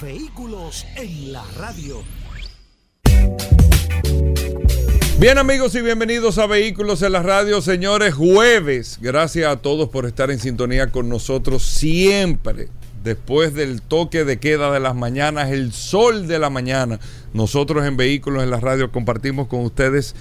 Vehículos en la radio. Bien amigos y bienvenidos a Vehículos en la Radio, señores, jueves. Gracias a todos por estar en sintonía con nosotros siempre. Después del toque de queda de las mañanas, el sol de la mañana, nosotros en Vehículos en la Radio compartimos con ustedes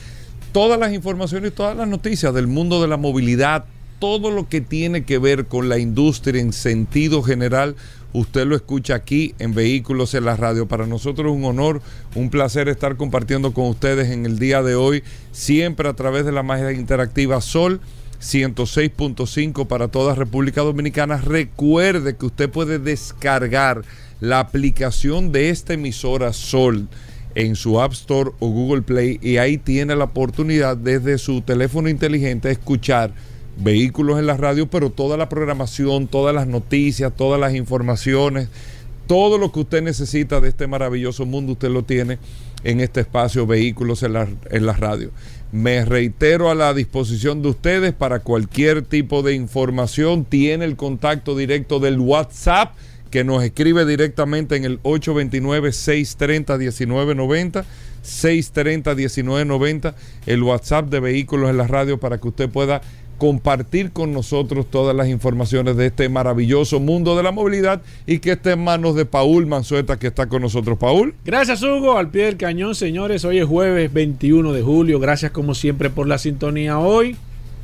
todas las informaciones y todas las noticias del mundo de la movilidad, todo lo que tiene que ver con la industria en sentido general Usted lo escucha aquí en Vehículos en la Radio. Para nosotros es un honor, un placer estar compartiendo con ustedes en el día de hoy, siempre a través de la magia interactiva Sol 106.5 para toda República Dominicana. Recuerde que usted puede descargar la aplicación de esta emisora Sol en su App Store o Google Play y ahí tiene la oportunidad desde su teléfono inteligente de escuchar vehículos en la radio, pero toda la programación, todas las noticias, todas las informaciones, todo lo que usted necesita de este maravilloso mundo, usted lo tiene en este espacio Vehículos en la, en radio. Me reitero a la disposición de ustedes para cualquier tipo de información. Tiene el contacto directo del WhatsApp que nos escribe directamente en el 829-630-1990. 630-1990, el WhatsApp de Vehículos en la Radio para que usted pueda compartir con nosotros todas las informaciones de este maravilloso mundo de la movilidad y que esté en manos de Paul Manzueta que está con nosotros. Paul. Gracias Hugo, al pie del cañón señores, hoy es jueves 21 de julio, gracias como siempre por la sintonía hoy,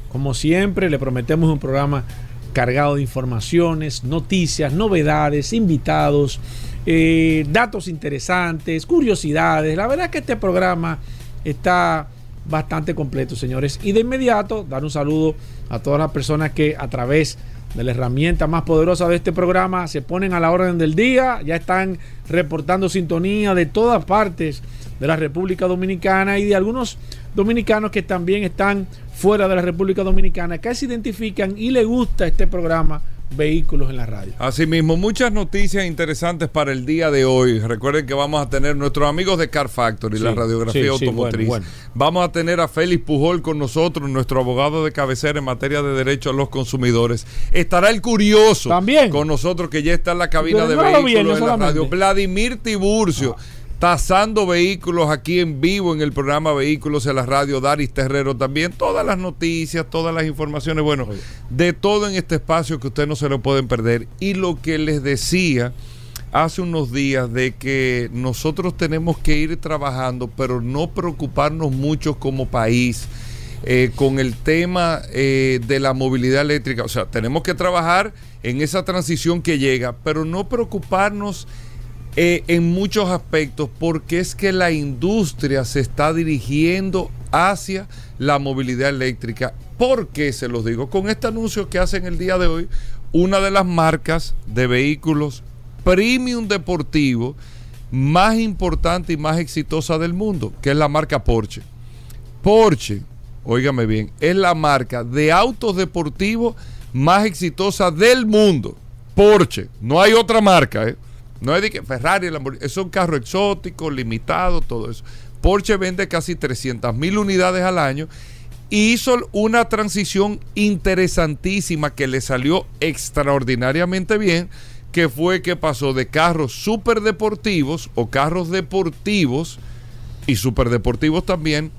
como siempre le prometemos un programa cargado de informaciones, noticias, novedades, invitados, eh, datos interesantes, curiosidades, la verdad que este programa está bastante completo, señores. Y de inmediato, dar un saludo a todas las personas que a través de la herramienta más poderosa de este programa se ponen a la orden del día, ya están reportando sintonía de todas partes de la República Dominicana y de algunos dominicanos que también están fuera de la República Dominicana, que se identifican y les gusta este programa vehículos en la radio. Asimismo, muchas noticias interesantes para el día de hoy. Recuerden que vamos a tener nuestros amigos de Car Factory, la radiografía automotriz. Vamos a tener a Félix Pujol con nosotros, nuestro abogado de cabecera en materia de derechos a los consumidores. Estará el curioso también con nosotros que ya está en la cabina de vehículos en la radio. Vladimir Tiburcio. Ah tasando vehículos aquí en vivo en el programa Vehículos en la Radio, Daris Terrero también, todas las noticias, todas las informaciones, bueno, de todo en este espacio que ustedes no se lo pueden perder. Y lo que les decía hace unos días de que nosotros tenemos que ir trabajando, pero no preocuparnos mucho como país. Eh, con el tema eh, de la movilidad eléctrica. O sea, tenemos que trabajar en esa transición que llega, pero no preocuparnos eh, en muchos aspectos porque es que la industria se está dirigiendo hacia la movilidad eléctrica. ¿Por qué se los digo? Con este anuncio que hacen el día de hoy, una de las marcas de vehículos premium deportivo más importante y más exitosa del mundo, que es la marca Porsche. Porsche, óigame bien, es la marca de autos deportivos más exitosa del mundo. Porsche, no hay otra marca, ¿eh? No es de que Ferrari, es un carro exótico, limitado, todo eso. Porsche vende casi 300 mil unidades al año y hizo una transición interesantísima que le salió extraordinariamente bien, que fue que pasó de carros super deportivos o carros deportivos y super deportivos también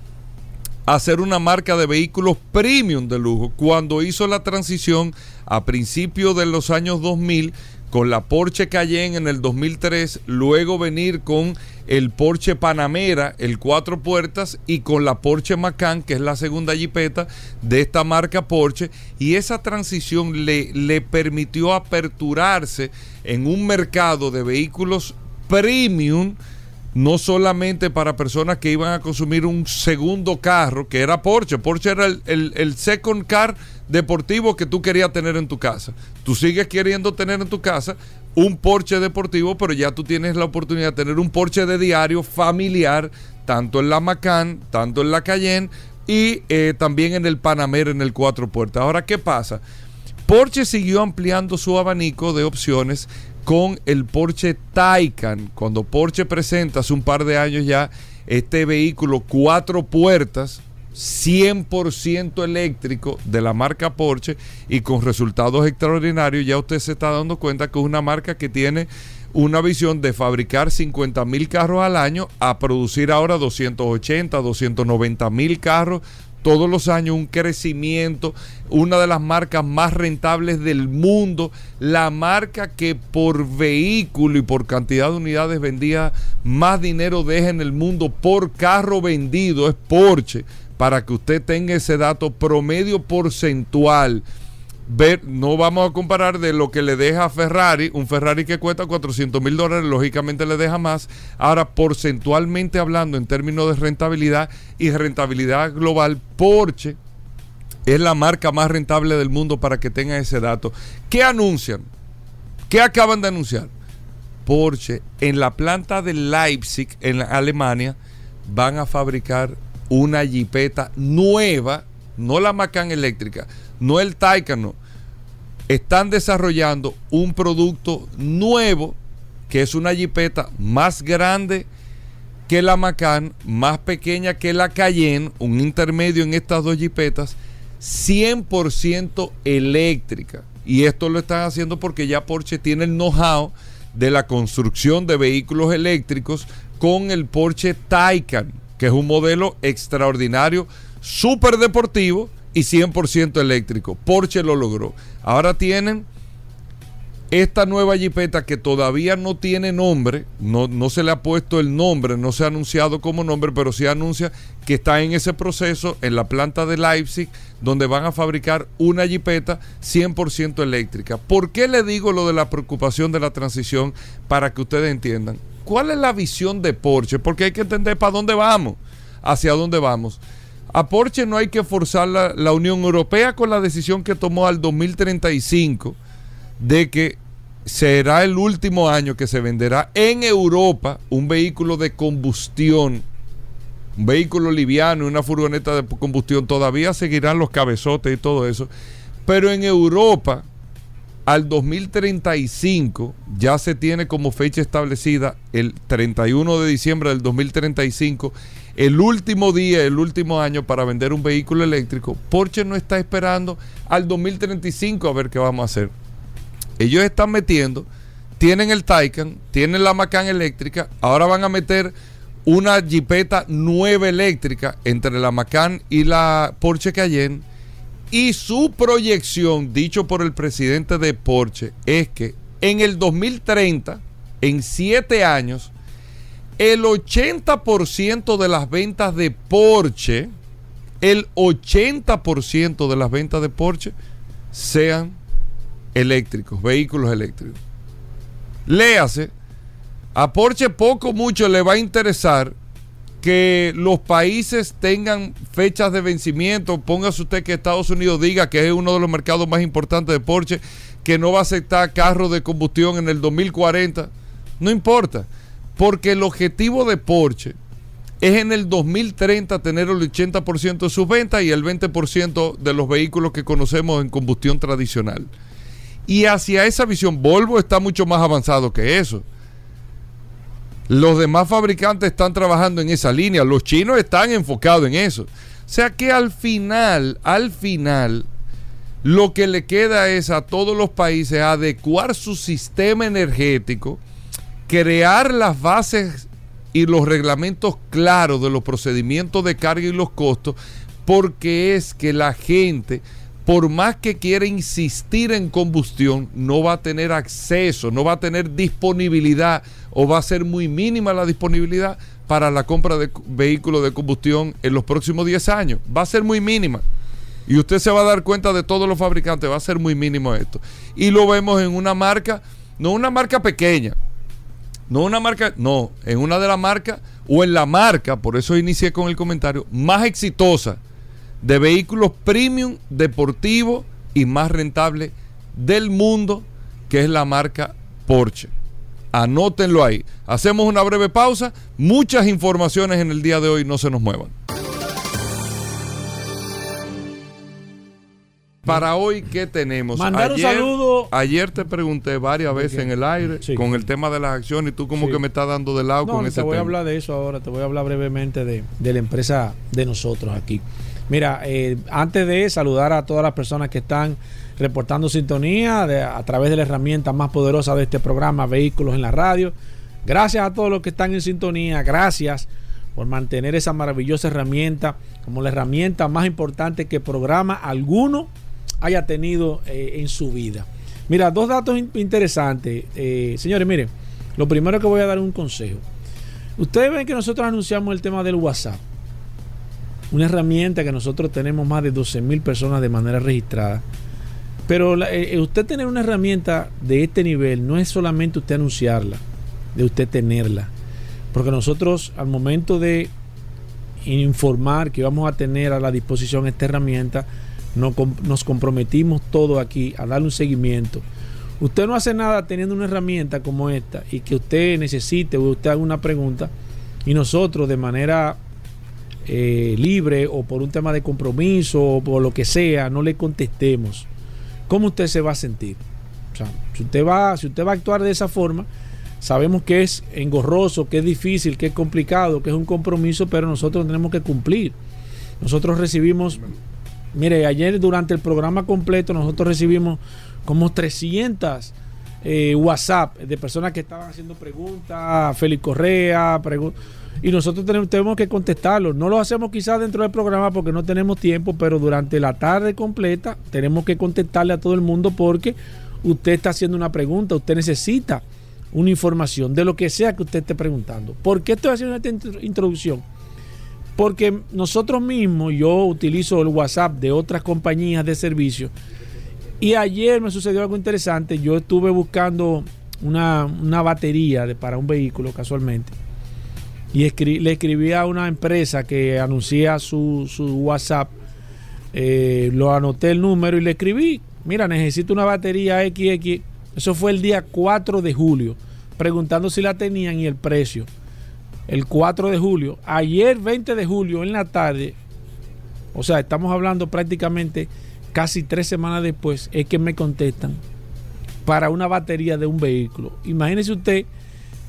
a ser una marca de vehículos premium de lujo cuando hizo la transición a principios de los años 2000 con la Porsche Cayenne en el 2003, luego venir con el Porsche Panamera, el cuatro puertas, y con la Porsche Macan, que es la segunda jipeta de esta marca Porsche, y esa transición le, le permitió aperturarse en un mercado de vehículos premium, no solamente para personas que iban a consumir un segundo carro, que era Porsche. Porsche era el, el second car deportivo que tú querías tener en tu casa. Tú sigues queriendo tener en tu casa, un Porsche deportivo, pero ya tú tienes la oportunidad de tener un Porsche de diario familiar, tanto en la Macan, tanto en la Cayenne y eh, también en el Panamera en el cuatro puertas. Ahora, ¿qué pasa? Porsche siguió ampliando su abanico de opciones con el Porsche Taycan. Cuando Porsche presenta hace un par de años ya este vehículo cuatro puertas, 100% eléctrico de la marca Porsche y con resultados extraordinarios, ya usted se está dando cuenta que es una marca que tiene una visión de fabricar 50 mil carros al año a producir ahora 280, 290 mil carros todos los años un crecimiento, una de las marcas más rentables del mundo, la marca que por vehículo y por cantidad de unidades vendía más dinero deja en el mundo por carro vendido, es Porsche para que usted tenga ese dato promedio porcentual. Ver, no vamos a comparar de lo que le deja a Ferrari, un Ferrari que cuesta 400 mil dólares, lógicamente le deja más. Ahora, porcentualmente hablando en términos de rentabilidad y rentabilidad global, Porsche es la marca más rentable del mundo para que tenga ese dato. ¿Qué anuncian? ¿Qué acaban de anunciar? Porsche en la planta de Leipzig, en Alemania, van a fabricar una jipeta nueva, no la Macan eléctrica, no el Taycan, Están desarrollando un producto nuevo que es una jipeta más grande que la Macan, más pequeña que la Cayenne, un intermedio en estas dos jipetas, 100% eléctrica. Y esto lo están haciendo porque ya Porsche tiene el know-how de la construcción de vehículos eléctricos con el Porsche Taycan que es un modelo extraordinario, súper deportivo y 100% eléctrico. Porsche lo logró. Ahora tienen esta nueva jipeta que todavía no tiene nombre, no, no, se le ha puesto el nombre, no se ha anunciado como nombre, pero sí anuncia que está en ese proceso en la planta de Leipzig, donde van a fabricar una jipeta 100% eléctrica. ¿Por qué le digo lo de la preocupación de la transición? Para que ustedes entiendan. ¿Cuál es la visión de Porsche? Porque hay que entender para dónde vamos, hacia dónde vamos. A Porsche no hay que forzar la, la Unión Europea con la decisión que tomó al 2035 de que será el último año que se venderá en Europa un vehículo de combustión, un vehículo liviano, una furgoneta de combustión. Todavía seguirán los cabezotes y todo eso. Pero en Europa al 2035 ya se tiene como fecha establecida el 31 de diciembre del 2035, el último día, el último año para vender un vehículo eléctrico. Porsche no está esperando al 2035 a ver qué vamos a hacer. Ellos están metiendo, tienen el Taycan, tienen la Macan eléctrica, ahora van a meter una Jeepeta nueva eléctrica entre la Macan y la Porsche Cayenne y su proyección, dicho por el presidente de Porsche, es que en el 2030, en siete años, el 80% de las ventas de Porsche, el 80% de las ventas de Porsche sean eléctricos, vehículos eléctricos. Léase, a Porsche poco mucho le va a interesar que los países tengan fechas de vencimiento. Póngase usted que Estados Unidos diga que es uno de los mercados más importantes de Porsche, que no va a aceptar carros de combustión en el 2040. No importa, porque el objetivo de Porsche es en el 2030 tener el 80% de sus ventas y el 20% de los vehículos que conocemos en combustión tradicional. Y hacia esa visión, Volvo está mucho más avanzado que eso. Los demás fabricantes están trabajando en esa línea. Los chinos están enfocados en eso. O sea que al final, al final, lo que le queda es a todos los países adecuar su sistema energético, crear las bases y los reglamentos claros de los procedimientos de carga y los costos, porque es que la gente por más que quiera insistir en combustión, no va a tener acceso, no va a tener disponibilidad o va a ser muy mínima la disponibilidad para la compra de vehículos de combustión en los próximos 10 años. Va a ser muy mínima. Y usted se va a dar cuenta de todos los fabricantes, va a ser muy mínimo esto. Y lo vemos en una marca, no una marca pequeña, no una marca, no, en una de las marcas o en la marca, por eso inicié con el comentario, más exitosa de vehículos premium, deportivo y más rentable del mundo, que es la marca Porsche. Anótenlo ahí. Hacemos una breve pausa. Muchas informaciones en el día de hoy. No se nos muevan. Para hoy, ¿qué tenemos? Mandar un saludo. Ayer te pregunté varias veces en el aire con el tema de las acciones y tú como que me estás dando de lado con ese tema. Te voy a hablar de eso ahora, te voy a hablar brevemente de, la empresa de nosotros aquí. Mira, eh, antes de saludar a todas las personas que están reportando sintonía a través de la herramienta más poderosa de este programa, Vehículos en la Radio. Gracias a todos los que están en sintonía, gracias por mantener esa maravillosa herramienta como la herramienta más importante que programa alguno haya tenido eh, en su vida. Mira, dos datos interesantes. Eh, señores, miren, lo primero que voy a dar un consejo. Ustedes ven que nosotros anunciamos el tema del WhatsApp. Una herramienta que nosotros tenemos más de 12 mil personas de manera registrada. Pero eh, usted tener una herramienta de este nivel no es solamente usted anunciarla, de usted tenerla. Porque nosotros al momento de informar que vamos a tener a la disposición esta herramienta, nos comprometimos todos aquí a darle un seguimiento. Usted no hace nada teniendo una herramienta como esta y que usted necesite o usted haga una pregunta y nosotros de manera eh, libre o por un tema de compromiso o por lo que sea no le contestemos. ¿Cómo usted se va a sentir? Si usted va, si usted va a actuar de esa forma, sabemos que es engorroso, que es difícil, que es complicado, que es un compromiso, pero nosotros tenemos que cumplir. Nosotros recibimos Mire, ayer durante el programa completo nosotros recibimos como 300 eh, WhatsApp de personas que estaban haciendo preguntas, Félix Correa, y nosotros tenemos, que contestarlos. No lo hacemos quizás dentro del programa porque no tenemos tiempo, pero durante la tarde completa tenemos que contestarle a todo el mundo porque usted está haciendo una pregunta, usted necesita una información de lo que sea que usted esté preguntando. ¿Por qué estoy haciendo esta introducción? Porque nosotros mismos, yo utilizo el WhatsApp de otras compañías de servicio. Y ayer me sucedió algo interesante. Yo estuve buscando una, batería de, para un vehículo casualmente. Y le escribí a una empresa que anuncia su, WhatsApp. Eh, lo anoté el número y le escribí. Mira, necesito una batería XX. Eso fue el día 4 de julio. Preguntando si la tenían y el precio el 4 de julio. Ayer, 20 de julio, en la tarde, o sea, estamos hablando prácticamente casi tres semanas después, es que me contestan para una batería de un vehículo. Imagínese usted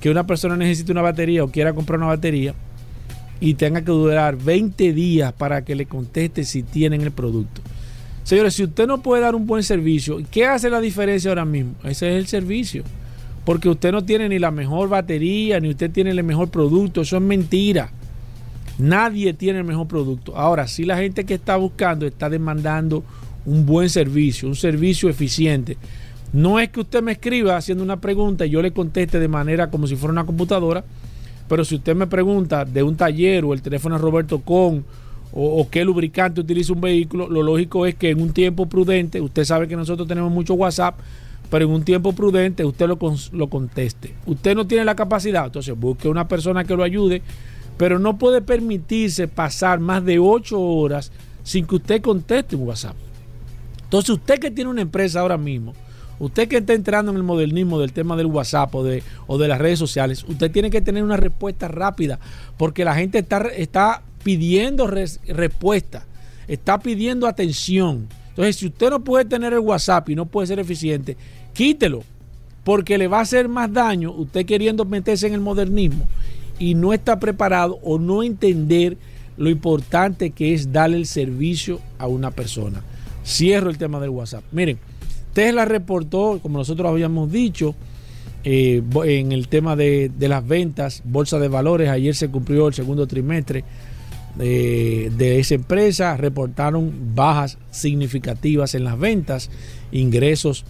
que una persona necesite una batería o quiera comprar una batería y tenga que durar 20 días para que le conteste si tienen el producto. Señores, si usted no puede dar un buen servicio, ¿qué hace la diferencia ahora mismo? Ese es el servicio porque usted no tiene ni la mejor batería, ni usted tiene el mejor producto. Eso es mentira. Nadie tiene el mejor producto. Ahora, si la gente que está buscando está demandando un buen servicio, un servicio eficiente. No es que usted me escriba haciendo una pregunta y yo le conteste de manera como si fuera una computadora, pero si usted me pregunta de un taller o el teléfono de Roberto Con o, o, qué lubricante utiliza un vehículo, lo lógico es que en un tiempo prudente, usted sabe que nosotros tenemos mucho WhatsApp, pero en un tiempo prudente usted lo, lo conteste. Usted no tiene la capacidad, entonces busque una persona que lo ayude, pero no puede permitirse pasar más de ocho horas sin que usted conteste un WhatsApp. Entonces usted que tiene una empresa ahora mismo, usted que está entrando en el modernismo del tema del WhatsApp o de, o de las redes sociales, usted tiene que tener una respuesta rápida, porque la gente está, está pidiendo respuesta, está pidiendo atención. Entonces, si usted no puede tener el WhatsApp y no puede ser eficiente, quítelo, porque le va a hacer más daño usted queriendo meterse en el modernismo y no está preparado o no entender lo importante que es darle el servicio a una persona. Cierro el tema del WhatsApp. Miren, Tesla reportó, como nosotros habíamos dicho, eh, en el tema de, de las ventas, bolsa de valores, ayer se cumplió el segundo trimestre de, esa empresa reportaron bajas significativas en las ventas, ingresos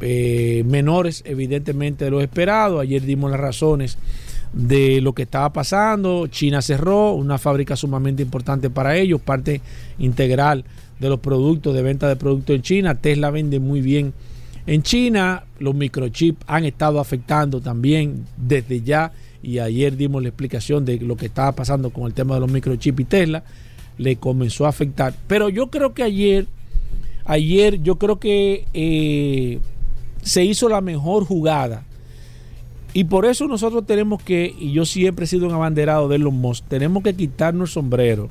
eh, menores evidentemente de lo esperado. Ayer dimos las razones de lo que estaba pasando. China cerró, una fábrica sumamente importante para ellos, parte integral de los productos, de venta de productos en China. Tesla vende muy bien en China. Los microchips han estado afectando también desde ya y ayer dimos la explicación de lo que estaba pasando con el tema de los microchips y Tesla, le comenzó a afectar. Pero yo creo que ayer, ayer yo creo que eh, se hizo la mejor jugada Y por eso nosotros tenemos que, y yo siempre he sido un abanderado de los Musk, tenemos que quitarnos el sombrero.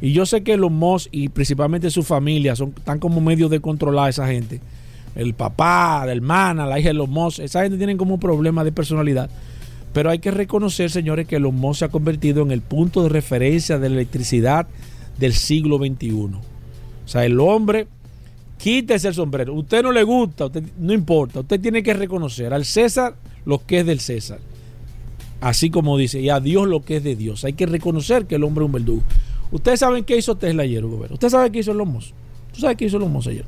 Y yo sé que los Musk y principalmente su familia son, están como medio de controlar a esa gente. El papá, la hermana, la hija de los Musk, esa gente tiene como un problema de personalidad. Pero hay que reconocer, señores, que los Musk se ha convertido en el punto de referencia de la electricidad del siglo XXI. O sea, el hombre, quítese el sombrero. Usted no le gusta, no importa. Usted tiene que reconocer al César lo que es del César. Así como dice, y a Dios lo que es de Dios. Hay que reconocer que el hombre es un verdugo. Ustedes saben qué hizo Tesla ayer, gobierno. Usted sabe qué hizo el Musk. ¿Tú sabes qué hizo el Musk ayer?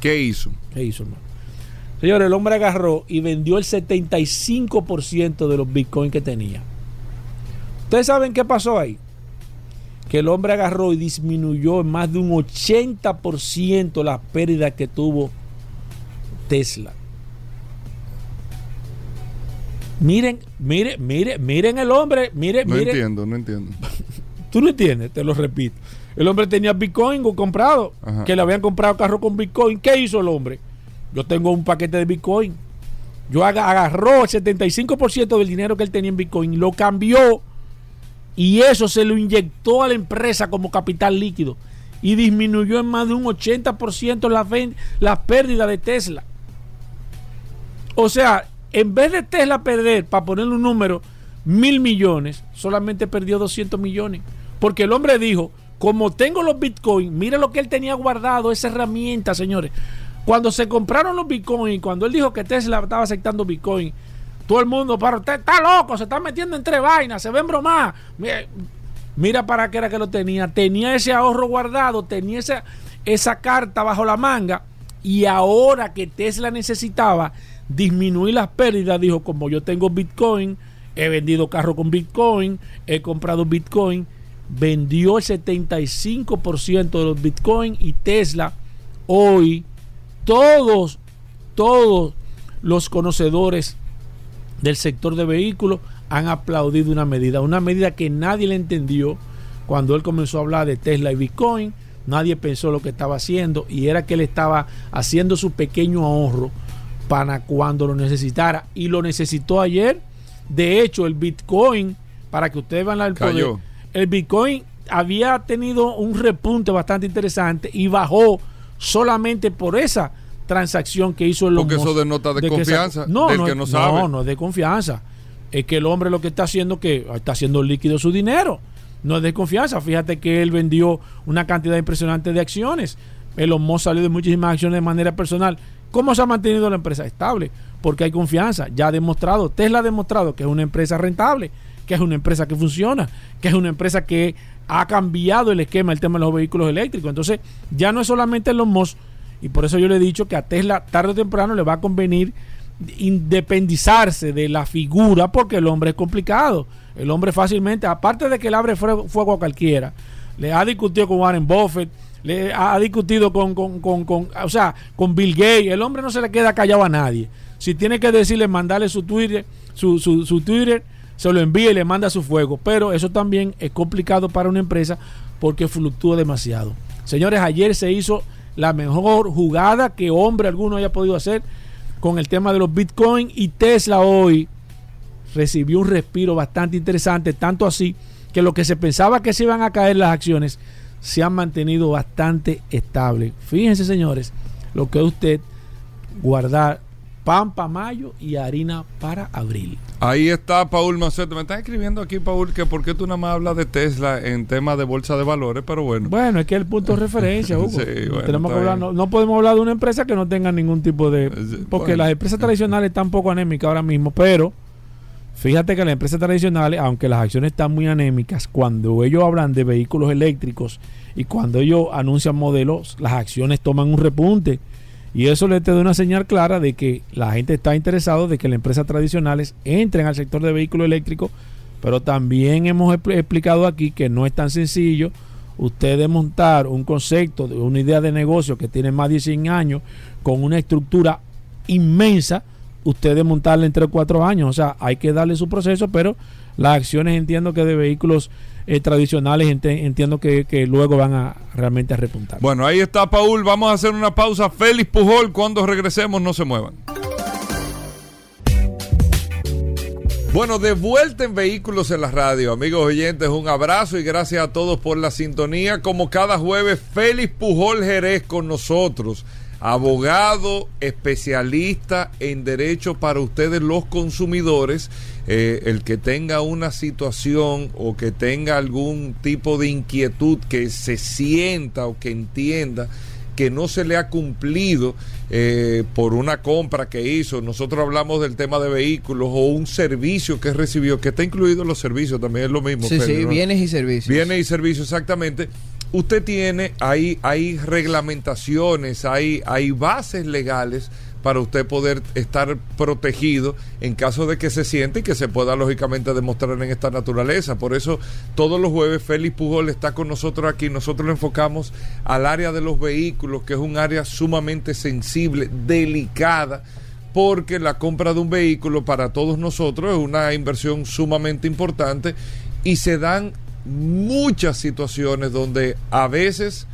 ¿Qué hizo? ¿Qué hizo, hermano? Señor, el hombre agarró y vendió el 75% de los bitcoins que tenía. ¿Ustedes saben qué pasó ahí? Que el hombre agarró y disminuyó en más de un 80% la pérdida que tuvo Tesla. Miren, miren, miren, miren el hombre, miren, no entiendo, no entiendo. Tú no entiendes, te lo repito. El hombre tenía Bitcoin comprado, que le habían comprado carro con Bitcoin. ¿Qué hizo el hombre? Yo tengo un paquete de Bitcoin. Yo agarró el 75% del dinero que él tenía en Bitcoin, lo cambió y eso se lo inyectó a la empresa como capital líquido y disminuyó en más de un 80% la, la pérdida de Tesla. O sea, en vez de Tesla perder, para ponerle un número, mil millones, solamente perdió 200 millones. Porque el hombre dijo, como tengo los bitcoins, mire lo que él tenía guardado, esa herramienta, señores. Cuando se compraron los bitcoins, cuando él dijo que Tesla estaba aceptando bitcoin, todo el mundo, para usted está loco, se está metiendo entre vainas, se ven bromas. Mira, para qué era que lo tenía. Tenía ese ahorro guardado, tenía esa, esa carta bajo la manga. Y ahora que Tesla necesitaba disminuir las pérdidas, dijo, como yo tengo Bitcoin, he vendido carro con Bitcoin, he comprado Bitcoin, vendió el 75% de los Bitcoin y Tesla. Hoy todos, todos los conocedores del sector de vehículos han aplaudido una medida, una medida que nadie le entendió cuando él comenzó a hablar de Tesla y Bitcoin, nadie pensó lo que estaba haciendo y era que él estaba haciendo su pequeño ahorro para cuando lo necesitara. Y lo necesitó ayer. De hecho, el Bitcoin, para que ustedes vean el poder, el Bitcoin había tenido un repunte bastante interesante y bajó solamente por esa transacción que hizo el Porque eso denota de, de confianza no, del no, que no sabe. No, no es de confianza. Es que el hombre lo que está haciendo que está haciendo líquido su dinero. No es de confianza. Fíjate que él vendió una cantidad impresionante de acciones. El Musk salió de muchísimas acciones de manera personal. ¿Cómo se ha mantenido la empresa estable? Porque hay confianza. Ya ha demostrado, Tesla ha demostrado que es una empresa rentable, que es una empresa que funciona, que es una empresa que ha cambiado el esquema, el tema de los vehículos eléctricos. Entonces, ya no es solamente los MOS, y por eso yo le he dicho que a Tesla tarde o temprano le va a convenir independizarse de la figura, porque el hombre es complicado. El hombre fácilmente, aparte de que le abre fuego a cualquiera, le ha discutido con Warren Buffett, le ha discutido con, con, con, con, o sea, con Bill Gates. El hombre no se le queda callado a nadie. Si tiene que decirle, mandarle su Twitter, su, su, su Twitter, se lo envía y le manda su fuego. Pero eso también es complicado para una empresa porque fluctúa demasiado. Señores, ayer se hizo la mejor jugada que hombre alguno haya podido hacer con el tema de los Bitcoin y Tesla hoy recibió un respiro bastante interesante, tanto así que lo que se pensaba que se iban a caer las acciones se han mantenido bastante estables. Fíjense, señores, lo que usted guardar pan para mayo y harina para abril. Ahí está Paul Macedo. Me están escribiendo aquí, Paul, que por qué tú nada más hablas de Tesla en temas de bolsa de valores, pero bueno. Bueno, es que el punto de referencia, Hugo. Tenemos que hablar, no, podemos hablar de una empresa que no tenga ningún tipo de... Porque las empresas tradicionales están poco anémicas ahora mismo, pero fíjate que las empresas tradicionales, aunque las acciones están muy anémicas, cuando ellos hablan de vehículos eléctricos y cuando ellos anuncian modelos, las acciones toman un repunte. Y eso le te da una señal clara de que la gente está interesado de que las empresas tradicionales entren al sector de vehículos eléctricos, pero también hemos explicado aquí que no es tan sencillo usted montar un concepto, una idea de negocio que tiene más de 100 años, con una estructura inmensa, usted de montarla entre cuatro años. O sea, hay que darle su proceso, pero las acciones entiendo que de vehículos eh, tradicionales entiendo que, luego van a realmente a repuntar. Bueno, ahí está Paul, vamos a hacer una pausa. Félix Pujol, cuando regresemos no se muevan. Bueno, de vuelta en Vehículos en la Radio, amigos oyentes, un abrazo y gracias a todos por la sintonía. Como cada jueves, Félix Pujol Jerez con nosotros, abogado especialista en derecho para ustedes los consumidores. Eh, el que tenga una situación o que tenga algún tipo de inquietud que se sienta o que entienda que no se le ha cumplido eh, por una compra que hizo. Nosotros hablamos del tema de vehículos o un servicio que recibió, que está incluido en los servicios, también es lo mismo. Sí, sí, bienes y servicios. Bienes y servicios, exactamente. Usted tiene, hay, hay reglamentaciones, hay, hay bases legales para usted poder estar protegido en caso de que se siente y que se pueda lógicamente demostrar en esta naturaleza. Por eso todos los jueves Félix Pujol está con nosotros aquí. Nosotros enfocamos al área de los vehículos, que es un área sumamente sensible, delicada porque la compra de un vehículo para todos nosotros es una inversión sumamente importante y se dan muchas situaciones donde a veces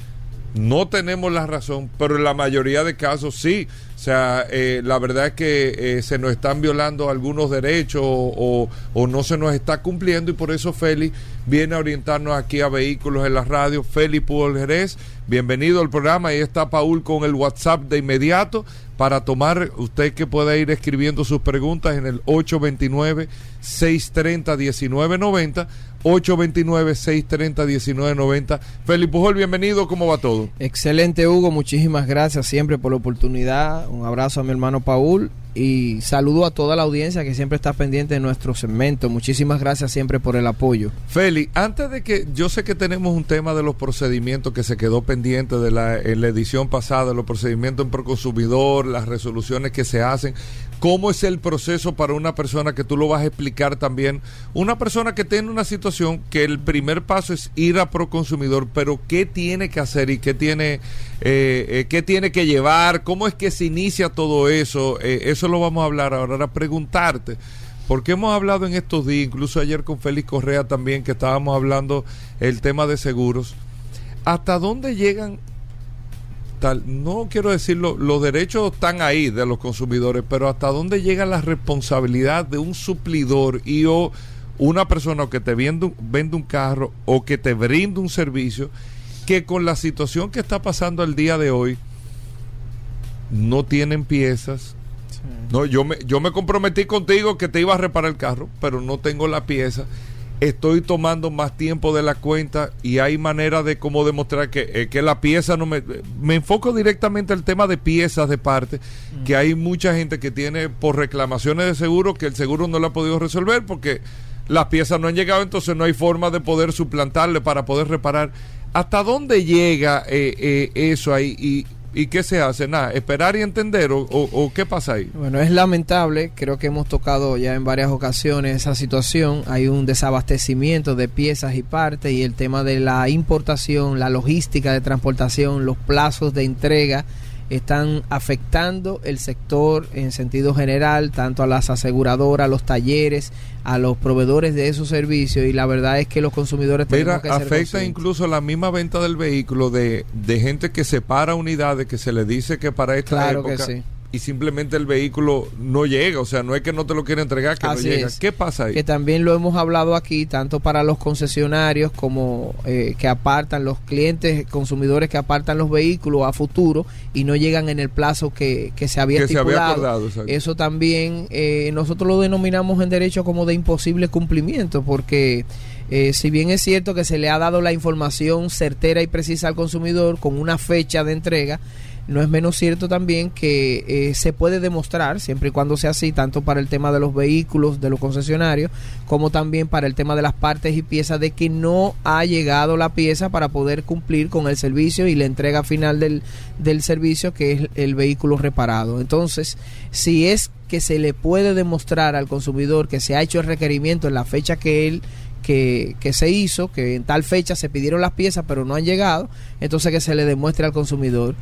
no tenemos la razón, pero en la mayoría de casos sí. O sea, eh, la verdad es que eh, se nos están violando algunos derechos o, no se nos está cumpliendo y por eso Félix viene a orientarnos aquí a Vehículos en la Radio. Félix Jerez, bienvenido al programa. Ahí está Paul con el WhatsApp de inmediato para tomar, usted que pueda ir escribiendo sus preguntas en el 829-630-1990 829-630-1990. Felipe Pujol, bienvenido, ¿cómo va todo? Excelente, Hugo, muchísimas gracias siempre por la oportunidad. Un abrazo a mi hermano Paul y saludo a toda la audiencia que siempre está pendiente de nuestro segmento. Muchísimas gracias siempre por el apoyo. Feli, antes de que yo sé que tenemos un tema de los procedimientos que se quedó pendiente de la, en la edición pasada, los procedimientos en proconsumidor, las resoluciones que se hacen, cómo es el proceso para una persona que tú lo vas a explicar también, una persona que tiene una situación que el primer paso es ir a proconsumidor, pero qué tiene que hacer y qué tiene eh, eh, qué tiene que llevar, cómo es que se inicia todo eso, eh, eso lo vamos a hablar ahora, ahora preguntarte, porque hemos hablado en estos días, incluso ayer con Félix Correa también, que estábamos hablando el tema de seguros, ¿hasta dónde llegan Tal, no quiero decirlo, los derechos están ahí de los consumidores, pero hasta dónde llega la responsabilidad de un suplidor y o una persona que te vende, vende un carro o que te brinda un servicio que con la situación que está pasando el día de hoy, no tienen piezas. No, yo me, yo me comprometí contigo que te iba a reparar el carro, pero no tengo la pieza. Estoy tomando más tiempo de la cuenta y hay manera de cómo demostrar que, eh, que la pieza no me... Me enfoco directamente al tema de piezas de parte, que hay mucha gente que tiene por reclamaciones de seguro que el seguro no lo ha podido resolver porque las piezas no han llegado, entonces no hay forma de poder suplantarle para poder reparar. ¿Hasta dónde llega eh, eh, eso ahí? Y, ¿Y qué se hace? Nada, esperar y entender o, qué pasa ahí. Bueno, es lamentable, creo que hemos tocado ya en varias ocasiones esa situación, hay un desabastecimiento de piezas y partes y el tema de la importación, la logística de transportación, los plazos de entrega están afectando el sector en sentido general, tanto a las aseguradoras, a los talleres, a los proveedores de esos servicios y la verdad es que los consumidores Mira, que afecta incluso la misma venta del vehículo de, de gente que separa unidades que se le dice que para esta claro época que sí y simplemente el vehículo no llega, o sea, no es que no te lo quiera entregar, que no llega. ¿Qué pasa ahí? Que también lo hemos hablado aquí, tanto para los concesionarios como eh, que apartan los clientes, consumidores que apartan los vehículos a futuro y no llegan en el plazo que, se había estipulado. Eso también eh, nosotros lo denominamos en derecho como de imposible cumplimiento, porque... Eh, si bien es cierto que se le ha dado la información certera y precisa al consumidor con una fecha de entrega, no es menos cierto también que eh, se puede demostrar, siempre y cuando sea así, tanto para el tema de los vehículos, de los concesionarios, como también para el tema de las partes y piezas, de que no ha llegado la pieza para poder cumplir con el servicio y la entrega final del, del servicio, que es el vehículo reparado. Entonces, si es que se le puede demostrar al consumidor que se ha hecho el requerimiento en la fecha que él que, que, se hizo, que en tal fecha se pidieron las piezas pero no han llegado, entonces que se le demuestre al consumidor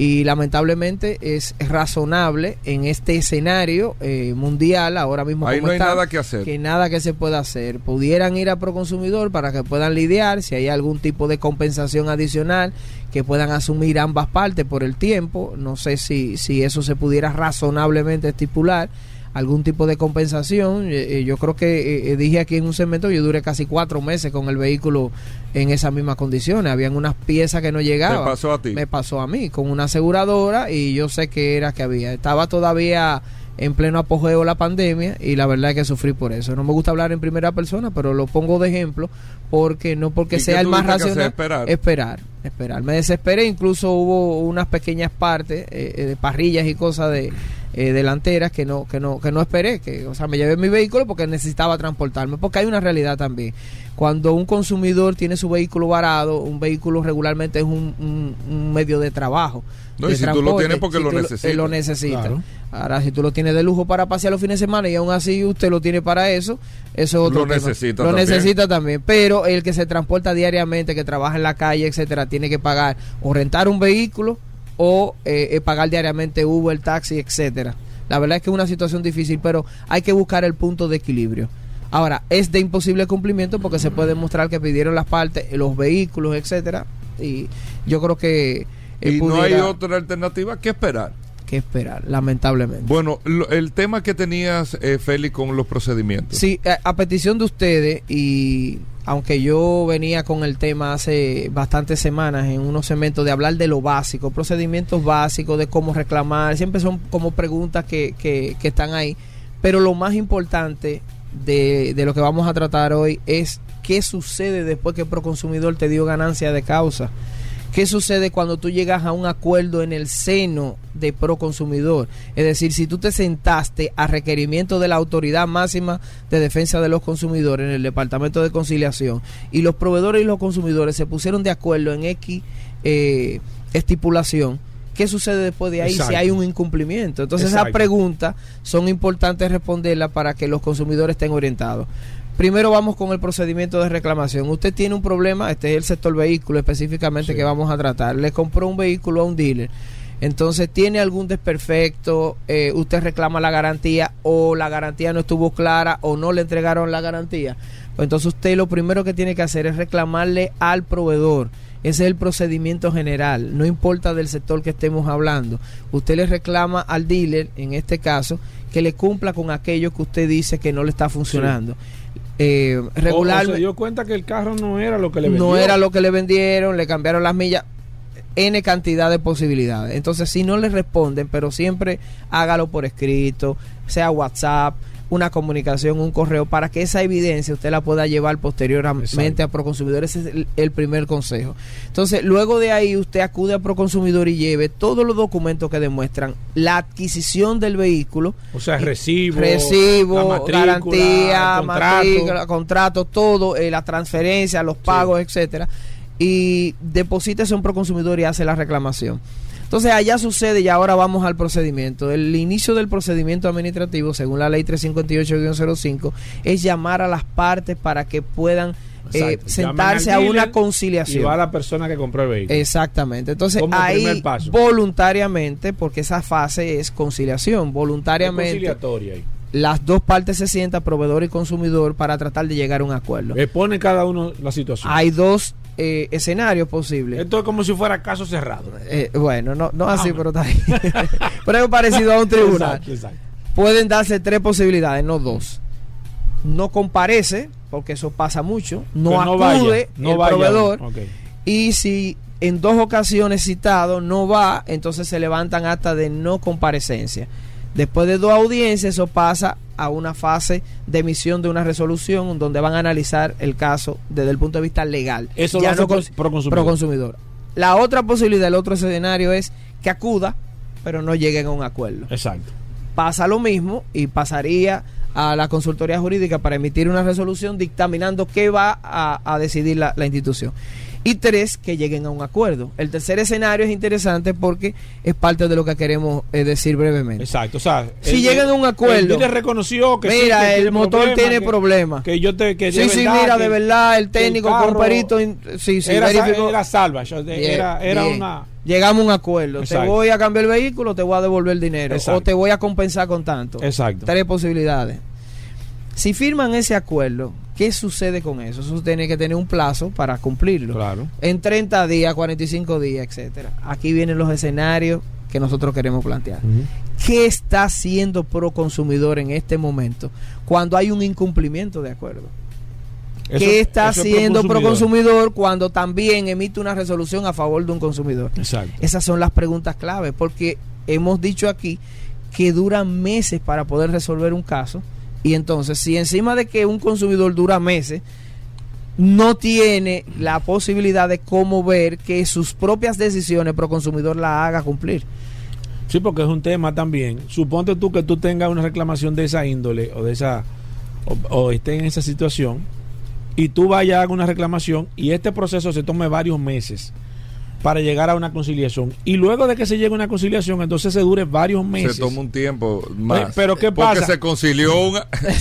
y lamentablemente es razonable en este escenario eh, mundial ahora mismo Ahí no hay nada que hacer. que nada que se pueda hacer. Pudieran ir a Proconsumidor para que puedan lidiar si hay algún tipo de compensación adicional que puedan asumir ambas partes por el tiempo. No sé si, si eso se pudiera razonablemente estipular algún tipo de compensación. Eh, yo creo que dije aquí en un segmento, yo duré casi cuatro meses con el vehículo en esas mismas condiciones. Habían unas piezas que no llegaban. ¿Me pasó a ti? Me pasó a mí, con una aseguradora y yo sé que era que había. Estaba todavía en pleno apogeo la pandemia y la verdad es que sufrí por eso. No me gusta hablar en primera persona, pero lo pongo de ejemplo porque no porque sea el más racional. Esperar? esperar, esperar. Me desesperé, incluso hubo unas pequeñas partes eh, eh, de parrillas y cosas de eh, delanteras que no que no que no esperé, que o sea, me llevé mi vehículo porque necesitaba transportarme, porque hay una realidad también. Cuando un consumidor tiene su vehículo varado, un vehículo regularmente es un, un medio de trabajo no, y si tú lo tienes porque lo, necesitas. lo necesita. Ahora, si tú lo tienes de lujo para pasear los fines de semana y aún así usted lo tiene para eso, eso es otro lo necesita Lo necesita también. Pero el que se transporta diariamente, que trabaja en la calle, etcétera, tiene que pagar o rentar un vehículo o eh, eh, pagar diariamente Uber, taxi, etcétera. La verdad es que es una situación difícil, pero hay que buscar el punto de equilibrio. Ahora, es de imposible cumplimiento porque se puede demostrar que pidieron las partes, los vehículos, etcétera. Y yo creo que y no hay otra alternativa que esperar. Que esperar, lamentablemente. Bueno, el tema que tenías, eh, Félix, con los procedimientos. Sí, a, a, petición de ustedes, y aunque yo venía con el tema hace bastantes semanas en unos segmentos de hablar de lo básico, procedimientos básicos, de cómo reclamar, siempre son como preguntas que, que, que están ahí. Pero lo más importante de, de, lo que vamos a tratar hoy es qué sucede después que el proconsumidor te dio ganancia de causa. ¿Qué sucede cuando tú llegas a un acuerdo en el seno de Proconsumidor? Es decir, si tú te sentaste a requerimiento de la Autoridad Máxima de Defensa de los Consumidores en el Departamento de Conciliación y los proveedores y los consumidores se pusieron de acuerdo en X eh, estipulación, ¿qué sucede después de ahí si hay un incumplimiento? Entonces esas preguntas son importantes responderlas para que los consumidores estén orientados. Primero vamos con el procedimiento de reclamación. Usted tiene un problema, este es el sector vehículo específicamente que vamos a tratar. Le compró un vehículo a un dealer. Entonces, ¿tiene algún desperfecto? Eh, ¿Usted reclama la garantía o la garantía no estuvo clara o no le entregaron la garantía? Pues entonces usted lo primero que tiene que hacer es reclamarle al proveedor. Ese es el procedimiento general, no importa del sector que estemos hablando. Usted le reclama al dealer, en este caso, que le cumpla con aquello que usted dice que no le está funcionando. Eh, regular, se dio cuenta que el carro no era lo que le vendieron. No era lo que le vendieron, le cambiaron las millas. N cantidad de posibilidades. Entonces, si no le responden, pero siempre hágalo por escrito, sea WhatsApp, una comunicación, un correo, para que esa evidencia usted la pueda llevar posteriormente a Proconsumidor. Ese es el, primer consejo. Entonces, luego de ahí usted acude a Proconsumidor y lleve todos los documentos que demuestran la adquisición del vehículo. O sea, recibo, recibo garantía, contrato. matrícula, contrato, todo, eh, la transferencia, los pagos, etcétera. Y deposita en Proconsumidor y hace la reclamación. Entonces allá sucede y ahora vamos al procedimiento. El inicio del procedimiento administrativo, según la ley 358-05, es llamar a las partes para que puedan eh, sentarse a una conciliación. Y va a la persona que compró el vehículo. Exactamente. Entonces ahí voluntariamente, porque esa fase es conciliación, voluntariamente. las dos partes se sientan, proveedor y consumidor, para tratar de llegar a un acuerdo. Expone cada uno la situación. Hay dos eh, escenarios posibles. Esto es como si fuera caso cerrado. Eh, bueno, no, no así, pero está ahí. pero es parecido a un tribunal. Pueden darse tres posibilidades, no dos. No comparece, porque eso pasa mucho. No, acude el proveedor. Y si en dos ocasiones citado no va, entonces se levantan hasta de no comparecencia. Después de dos audiencias, eso pasa a una fase de emisión de una resolución donde van a analizar el caso desde el punto de vista legal. Eso ya no pro, consumidor. La otra posibilidad, el otro escenario es que acuda, pero no lleguen a un acuerdo. Exacto. Pasa lo mismo y pasaría a la consultoría jurídica para emitir una resolución dictaminando qué va a, decidir la institución y tres, que lleguen a un acuerdo. El tercer escenario es interesante porque es parte de lo que queremos eh, decir brevemente. Exacto, o sea, si llegan a un acuerdo, el reconoció que mira, el motor tiene problemas. Que yo te que Sí, sí, mira, de verdad el técnico con perito sí, sí, era, era salva, era, era una Llegamos a un acuerdo. Te voy a cambiar el vehículo, te voy a devolver el dinero o te voy a compensar con tanto. Exacto. Tres posibilidades. Si firman ese acuerdo, ¿qué sucede con eso? Eso tiene que tener un plazo para cumplirlo. Claro. En 30 días, 45 días, etcétera. Aquí vienen los escenarios que nosotros queremos plantear. ¿Qué está siendo pro consumidor en este momento cuando hay un incumplimiento de acuerdo? ¿Qué está haciendo pro consumidor cuando también emite una resolución a favor de un consumidor? Exacto. Esas son las preguntas clave, porque hemos dicho aquí que duran meses para poder resolver un caso. Y entonces, si encima de que un consumidor dura meses, no tiene la posibilidad de cómo ver que sus propias decisiones pro consumidor la haga cumplir. Sí, porque es un tema también. Suponte tú que tú tengas una reclamación de esa índole o de esa o, o esté en esa situación y tú vayas a una reclamación y este proceso se tome varios meses para llegar a una conciliación. Y luego de que se llegue a una conciliación, entonces se dure varios meses. Se toma un tiempo más. Pero ¿qué pasa? Porque se concilió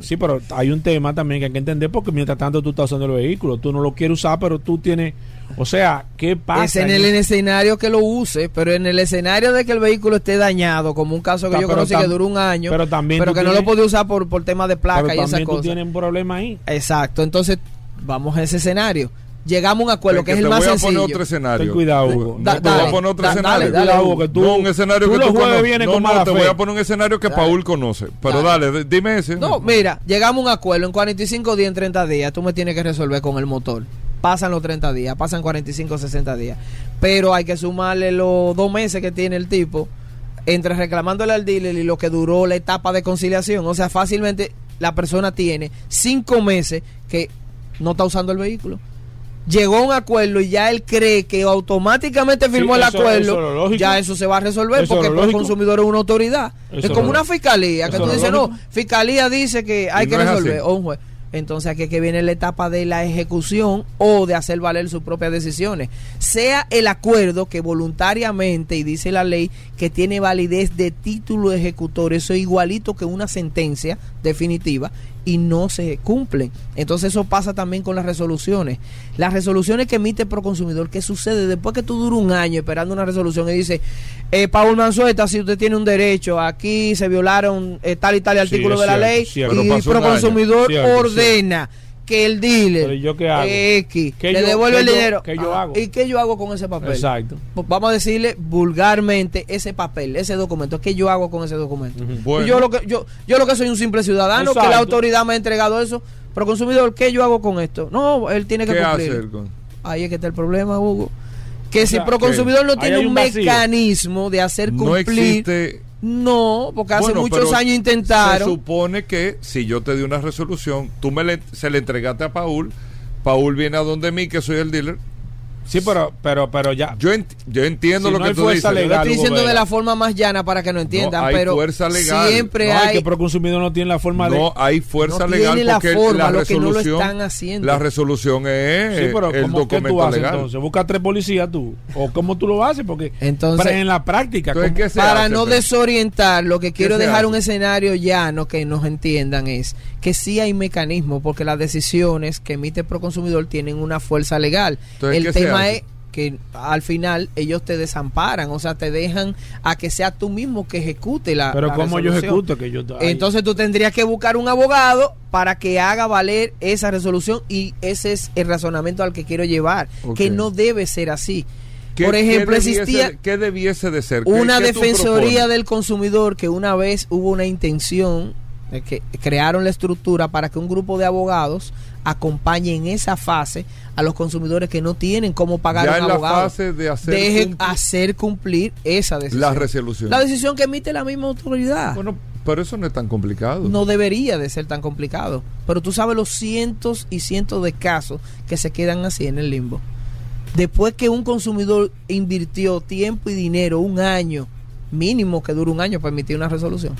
sí, pero, hay un tema también que hay que entender porque mientras tanto tú estás usando el vehículo, tú no lo quieres usar, pero tú tienes... O sea, ¿qué pasa? Es en el, escenario que lo use, pero en el escenario de que el vehículo esté dañado, como un caso que yo conocí que duró un año, pero, también pero que no lo podía usar por, por temas de placa y esas cosas. tú tienes un problema ahí. Exacto, entonces vamos a ese escenario llegamos a un acuerdo que, es el más sencillo. Te voy a poner otro escenario. Ten cuidado, Hugo. te voy a poner otro escenario. Dale, dale, Hugo, que tú, no, un escenario tú que los tú jueves vienes no, con no, mala te fe. voy a poner un escenario que Paul conoce. Pero dale. dime ese. No, mira, llegamos a un acuerdo en 45 días, en 30 días. Tú me tienes que resolver con el motor. Pasan los 30 días, pasan 45, 60 días. Pero hay que sumarle los dos meses que tiene el tipo entre reclamándole al dealer y lo que duró la etapa de conciliación. O sea, fácilmente la persona tiene cinco meses que no está usando el vehículo llegó a un acuerdo y ya él cree que automáticamente firmó el acuerdo, ya eso se va a resolver porque el consumidor es una autoridad. es como una fiscalía, que tú dices, no, fiscalía dice que hay que resolver, o un juez. Entonces aquí es que viene la etapa de la ejecución o de hacer valer sus propias decisiones. Sea el acuerdo que voluntariamente, y dice la ley, que tiene validez de título ejecutor, eso es igualito que una sentencia definitiva, y no se cumplen. Entonces eso pasa también con las resoluciones. Las resoluciones que emite Proconsumidor, ¿qué sucede? Después que tú duras un año esperando una resolución y dice, eh, Paul Manzueta, si usted tiene un derecho, aquí se violaron eh, tal y tal artículo de la ley, y Proconsumidor ordena que el dealer X le devuelve el dinero. yo ah, hago? ¿Y qué yo hago con ese papel? Exacto. Pues vamos a decirle vulgarmente ese papel, ese documento. ¿Qué yo hago con ese documento? yo, lo que, yo, yo lo que soy un simple ciudadano, que la autoridad me ha entregado eso. Pero consumidor, ¿qué yo hago con esto? No, él tiene que cumplir. Ahí es que está el problema, Hugo. Que si Proconsumidor no tiene un, mecanismo de hacer cumplir no, porque hace muchos años intentaron. Se supone que si yo te di una resolución, tú me le, se le entregaste a Paul, Paul viene a donde mí, que soy el dealer, Sí, pero, pero, pero ya. Yo, yo entiendo lo que tú dices. Legal, lo estoy diciendo de la forma más llana para que no entiendan, no, hay pero fuerza legal. siempre no, hay. que Proconsumidor no tiene la forma de. No, hay fuerza legal tiene porque la, forma, la lo resolución. Que no lo están haciendo. La resolución es sí, pero el documento tú haces, legal. Entonces, busca tres policías tú. ¿O cómo tú lo haces? Porque entonces, en la práctica. Entonces, para hace, no pero? desorientar, lo que quiero dejar un escenario llano que nos entiendan es que sí hay mecanismos, porque las decisiones que emite Proconsumidor tienen una fuerza legal. Entonces, el tema es que al final ellos te desamparan, o sea, te dejan a que sea tú mismo que ejecute la Pero la ¿cómo yo resolución. ejecuto? Que yo, Entonces tú tendrías que buscar un abogado para que haga valer esa resolución y ese es el razonamiento al que quiero llevar, que no debe ser así. ¿Qué- Por ejemplo, qué debiese- existía ¿Qué debiese de ser? ¿Qué- una defensoría propones? del consumidor que una vez hubo una intención que crearon la estructura para que un grupo de abogados acompañe en esa fase a los consumidores que no tienen cómo pagar Ya un en la abogado. fase de hacer Dejen cumplir hacer cumplir esa decisión. la resolución. La decisión que emite la misma autoridad. Bueno, pero eso no es tan complicado. no debería de ser tan complicado. Pero tú sabes los cientos y cientos de casos que se quedan así en el limbo. Después que un consumidor invirtió tiempo y dinero, un año, mínimo que dure un año para emitir una resolución.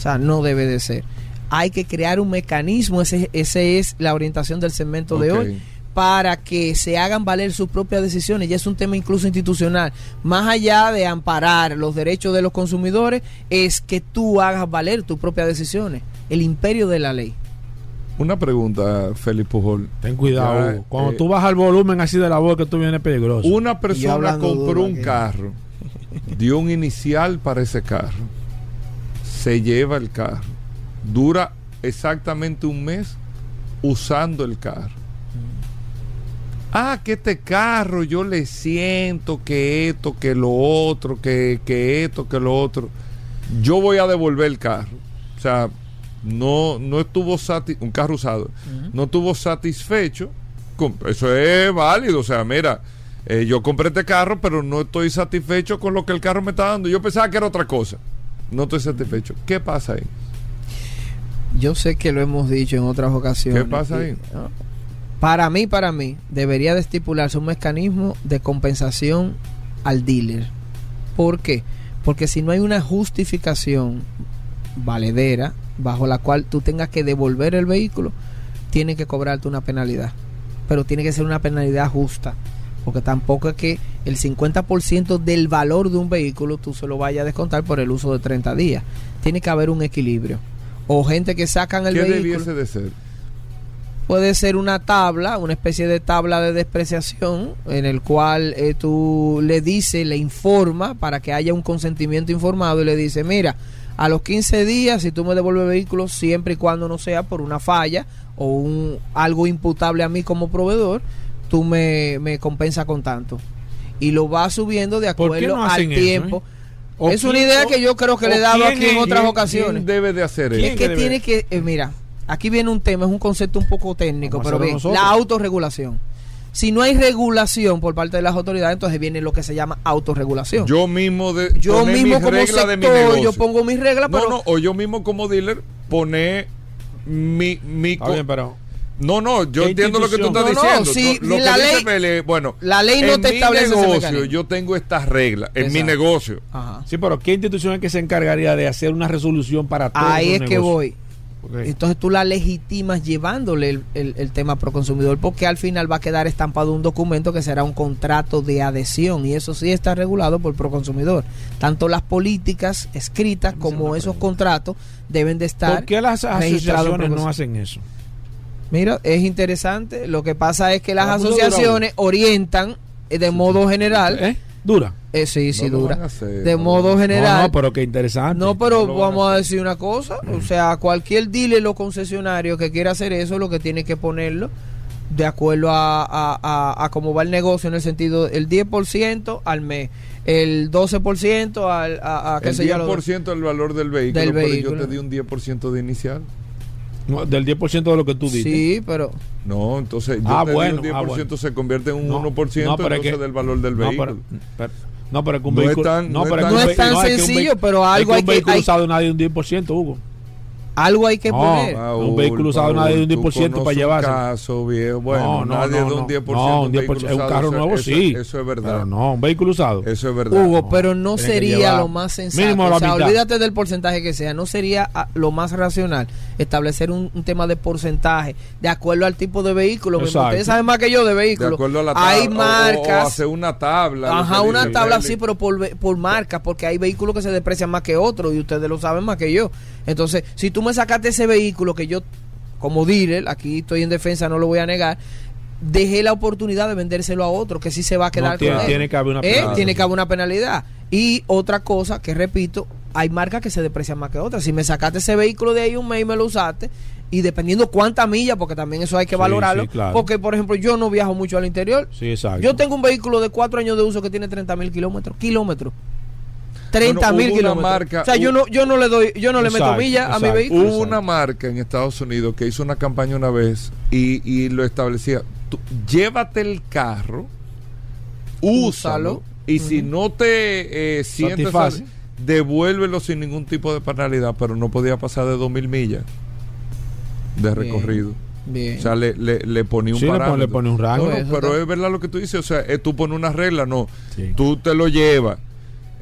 O sea, no debe de ser. Hay que crear un mecanismo, ese, ese es la orientación del segmento de hoy, para que se hagan valer sus propias decisiones. Ya es un tema incluso institucional. Más allá de amparar los derechos de los consumidores, es que tú hagas valer tus propias decisiones. El imperio de la ley. Una pregunta, Félix Pujol. Ten cuidado, Ya, Hugo. Cuando eh, tú bajas el volumen así de la voz que tú vienes peligroso. Una persona compró un aquí. carro, dio un inicial para ese carro, se lleva el carro, dura exactamente un mes usando el carro. Ah, que este carro yo le siento que esto, que lo otro, que, que esto, que lo otro. yo voy a devolver el carro. O sea, no, no estuvo un carro usado, no estuvo satisfecho. eso es válido. O sea, mira, eh, yo compré este carro, pero no estoy satisfecho con lo que el carro me está dando. Yo pensaba que era otra cosa. No estoy satisfecho. ¿Qué pasa ahí? Yo sé que lo hemos dicho en otras ocasiones. ¿Qué pasa ahí? Para mí, para mí, debería de estipularse un mecanismo de compensación al dealer. ¿Por qué? Porque si no hay una justificación valedera bajo la cual tú tengas que devolver el vehículo, tiene que cobrarte una penalidad. Pero tiene que ser una penalidad justa. Porque tampoco es que el 50% del valor de un vehículo tú se lo vayas a descontar por el uso de 30 días. Tiene que haber un equilibrio. O gente que sacan el vehículo. ¿Qué debiese de ser? puede ser una tabla, una especie de tabla de despreciación en el cual eh, tú le dices, le informa para que haya un consentimiento informado y le dice, mira, a los 15 días si tú me devuelves el vehículo siempre y cuando no sea por una falla o un algo imputable a mí como proveedor, tú me, me compensa con tanto. Y lo va subiendo de acuerdo al tiempo. Eh? Es una idea que yo creo que le he dado aquí en otras ocasiones. debe de hacer eso? Es que tiene que, eh, mira, Aquí viene un tema, es un concepto un poco técnico, pero bien, la autorregulación. Si no hay regulación por parte de las autoridades, entonces viene lo que se llama autorregulación. Yo mismo de yo mismo como sector, yo pongo mis reglas, no, no, o yo mismo como dealer pone mi mi pero no, no, yo entiendo lo que tú estás diciendo. No, la ley, bueno, la ley no te establece negocio, yo tengo estas reglas en mi negocio. Sí, pero ¿qué institución es que se encargaría de hacer una resolución para todos Ahí es que voy. Entonces tú la legitimas llevándole el, tema pro consumidor porque al final va a quedar estampado un documento que será un contrato de adhesión y eso sí está regulado por pro consumidor. Tanto las políticas escritas como esos contratos deben de estar. ¿Por qué las asociaciones no hacen eso? Mira, es interesante. Lo que pasa es que las asociaciones orientan de modo general. ¿Eh? Dura. Eh, sí, sí, dura. de modo general. No, pero qué interesante. No, pero vamos a, decir una cosa. O sea, cualquier dealer o concesionario que quiera hacer eso, lo que tiene que ponerlo de acuerdo a, a, a, cómo va el negocio en el sentido el 10% al mes, el 12% al, a, a qué el 10% del valor del vehículo, del vehículo. yo te di un 10% de inicial del 10% de lo que tú dices. Sí, pero. No, entonces yo ah, bueno, un 10% ah, se convierte en un 1% entonces del valor del vehículo. No, pero, un vehículo. No, es tan, sencillo, pero algo hay que. Un vehículo usado nadie un 10%, Hugo. Algo hay que poner. un vehículo usado nadie de un 10% para llevarse. caso, viejo. Bueno, nadie de un 10%. No, un 10%. Es un carro nuevo, sí. Eso es verdad. no, un vehículo usado. Eso es verdad. Hugo, pero no sería lo más sensato. o sea, olvídate del porcentaje que sea. No sería ah, lo más racional establecer un, tema de porcentaje de acuerdo al tipo de vehículo. Ustedes saben más que yo de vehículos. De acuerdo a la tabla. Hay marcas. O, hacer una tabla. Ajá, una tabla sí, pero por, por marca, porque hay vehículos que se deprecian más que otros y ustedes lo saben más que yo. Entonces, si tú me sacaste ese vehículo que yo, como dealer, aquí estoy en defensa, no lo voy a negar, dejé la oportunidad de vendérselo a otro que sí se va a quedar tiene, con él. Tiene que haber una ¿Eh? Tiene que haber una penalidad. Y otra cosa que repito, hay marcas que se deprecian más que otras. Si me sacaste ese vehículo de ahí un mes y me lo usaste, y dependiendo cuánta milla, porque también eso hay que valorarlo. Porque, por ejemplo, yo no viajo mucho al interior. Sí, exacto. Yo tengo un vehículo de cuatro años de uso que tiene 30 mil kilómetros. Kilómetros. 30 mil kilómetros. o sea, yo no, yo no le doy, yo no le meto millas a mi vehículo. Hubo una marca en Estados Unidos que hizo una campaña una vez y, y lo establecía. llévate el carro, úsalo, y si no te eh, sientes devuélvelo sin ningún tipo de penalidad, pero no podía pasar de dos mil millas de recorrido. Bien. O sea, le, le, ponía un parámetro. Le pone un rango. pero es verdad lo que tú dices. O sea, eh, tú pones una regla, no. Tú te lo llevas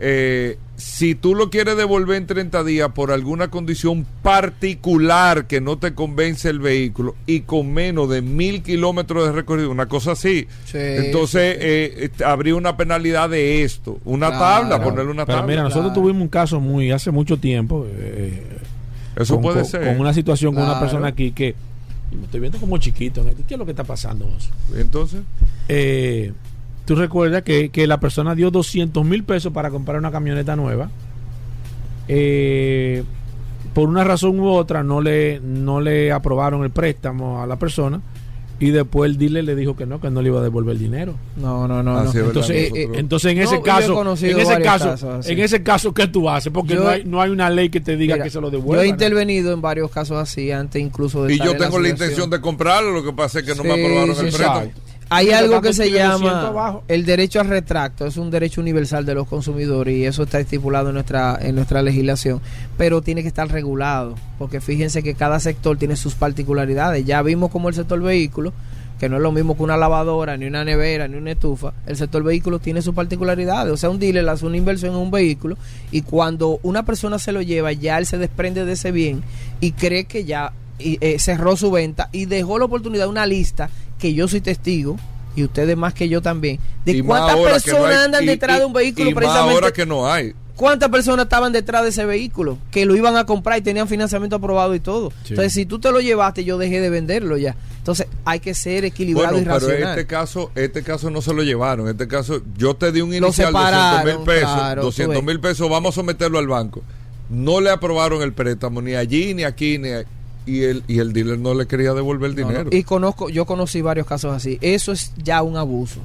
eh, si tú lo quieres devolver en 30 días por alguna condición particular que no te convence el vehículo y con menos de mil kilómetros de recorrido, una cosa así, entonces eh, habría una penalidad de esto, una tabla, ponerle una tabla. Mira, nosotros tuvimos un caso muy hace mucho tiempo. Eh, Eso puede ser. Con una situación con una persona aquí que me estoy viendo como chiquito. ¿Qué es lo que está pasando? Entonces, eh, tú recuerdas que, la persona dio 200 mil pesos para comprar una camioneta nueva. Eh, por una razón u otra no le, no le aprobaron el préstamo a la persona y después el dealer le dijo que no, que no le iba a devolver el dinero. No, no, no. Entonces, eh, eh, entonces en ese caso, en ese caso, en ese caso, ¿qué tú haces? Porque no, hay, no hay una ley que te diga que se lo devuelva. Yo he intervenido en varios casos así, antes incluso de Y yo tengo la, intención de comprarlo, lo que pasa es que no me aprobaron el préstamo. Hay algo que se llama el derecho al retracto, es un derecho universal de los consumidores y eso está estipulado en nuestra en nuestra legislación, pero tiene que estar regulado, porque fíjense que cada sector tiene sus particularidades. Ya vimos como el sector vehículo, que no es lo mismo que una lavadora, ni una nevera, ni una estufa, el sector vehículo tiene sus particularidades. O sea, un dealer hace una inversión en un vehículo y cuando una persona se lo lleva, ya él se desprende de ese bien y cree que ya eh, cerró su venta y dejó la oportunidad, una lista que yo soy testigo y ustedes más que yo también, de cuántas personas andan detrás de un vehículo precisamente. ahora que no hay. ¿Cuántas personas estaban detrás de ese vehículo? Que lo iban a comprar y tenían financiamiento aprobado y todo. Entonces, si tú te lo llevaste, yo dejé de venderlo ya. Entonces, hay que ser equilibrado y racional. Pero este caso, este caso no se lo llevaron. Este caso, yo te di un inicial de 200 mil pesos. 200 mil pesos, vamos a someterlo al banco. No le aprobaron el préstamo, ni allí, ni aquí, ni y el, y el dealer no le quería devolver el dinero. Y conozco, yo conocí varios casos así. Eso es ya un abuso.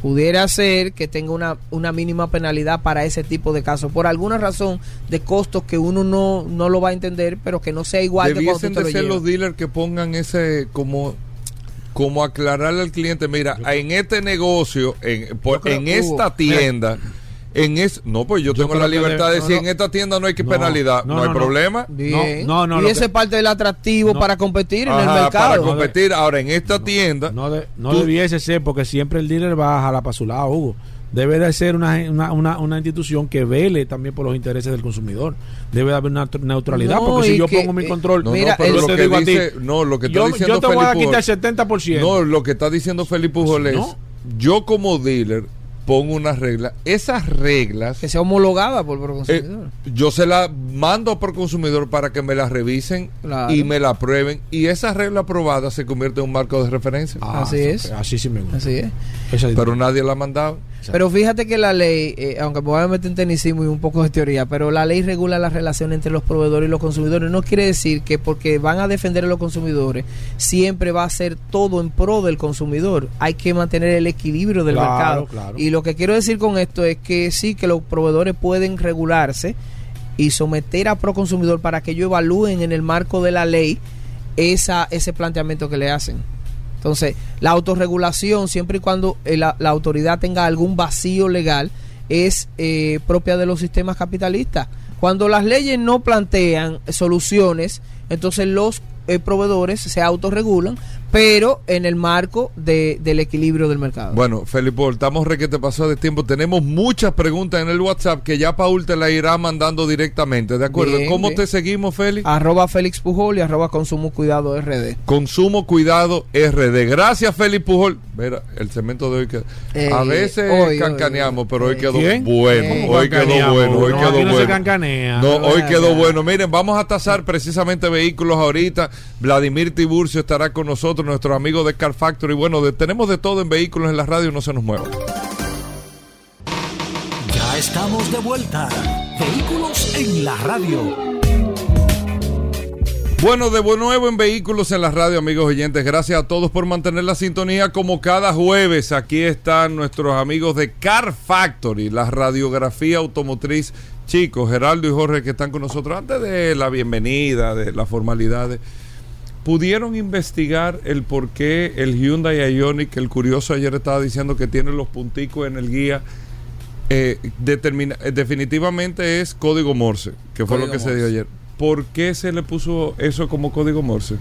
Pudiera ser que tenga una, una mínima penalidad para ese tipo de casos, por alguna razón de costos que uno no, no lo va a entender, pero que no sea igual Debiesen de ser los dealers que pongan ese como como aclararle al cliente, mira, en este negocio, en, en esta tienda, en es, no, pues yo, tengo la libertad de decir en esta tienda no hay que penalidad, no, hay problema. No, no, y ese es parte del atractivo para competir en el mercado. Para competir, ahora en esta tienda. No, no debiese ser, porque siempre el dealer va a jalar para su lado, Hugo. Debe de ser una, una, una, institución que vele también por los intereses del consumidor. Debe de haber una neutralidad, porque si yo pongo mi control, mira, pero lo que dice, no, lo que está diciendo yo te voy a quitar el 70%. No, lo que está diciendo Felipe Pujol es, yo como dealer pongo unas reglas. Esas reglas. Que sea homologada por Proconsumidor. Eh, yo se las mando por consumidor para que me las revisen y me la aprueben. Y esa regla aprobada se convierte en un marco de referencia. Ah, así es. Así sí me gusta. Así es. Pero nadie la ha mandado. Pero fíjate que la ley, eh, aunque me voy a meter en tecnicismo y un poco de teoría, pero la ley regula la relación entre los proveedores y los consumidores. No quiere decir que porque van a defender a los consumidores, siempre va a ser todo en pro del consumidor. Hay que mantener el equilibrio del mercado. Y lo que quiero decir con esto es que sí, que los proveedores pueden regularse y someter a pro consumidor para que ellos evalúen en el marco de la ley esa, ese planteamiento que le hacen. Entonces, la autorregulación, siempre y cuando eh, la, autoridad tenga algún vacío legal, es eh, propia de los sistemas capitalistas. Cuando las leyes no plantean soluciones, entonces los eh, proveedores se autorregulan pero en el marco de, del equilibrio del mercado. Bueno, Felipe, estamos re que te pasó de tiempo. Tenemos muchas preguntas en el WhatsApp que ya Paul te la irá mandando directamente, ¿de acuerdo? ¿Cómo te seguimos, Félix? Arroba Félix Pujol y arroba Consumo Cuidado RD. Consumo Cuidado RD. Gracias, Félix Pujol. Mira, el cemento de hoy que eh, a veces cancaneamos, pero hoy quedó bueno. Hoy quedó bueno, hoy quedó bueno. No, hoy quedó bueno. Miren, vamos a tasar precisamente vehículos ahorita. Vladimir Tiburcio estará con nosotros nuestros amigos de Car Factory. Bueno, tenemos de todo en vehículos en la radio, no se nos mueva. Ya estamos de vuelta. Vehículos en la radio. Bueno, de nuevo en Vehículos en la Radio, amigos oyentes. Gracias a todos por mantener la sintonía como cada jueves. Aquí están nuestros amigos de Car Factory, la radiografía automotriz. Chicos, Geraldo y Jorge que están con nosotros antes de la bienvenida, de las formalidades pudieron investigar el por qué el Hyundai Ioniq, el curioso ayer estaba diciendo que tiene los punticos en el guía, eh, determina, eh, definitivamente es código Morse, que fue lo que se dio ayer. ¿Por qué se le puso eso como código Morse?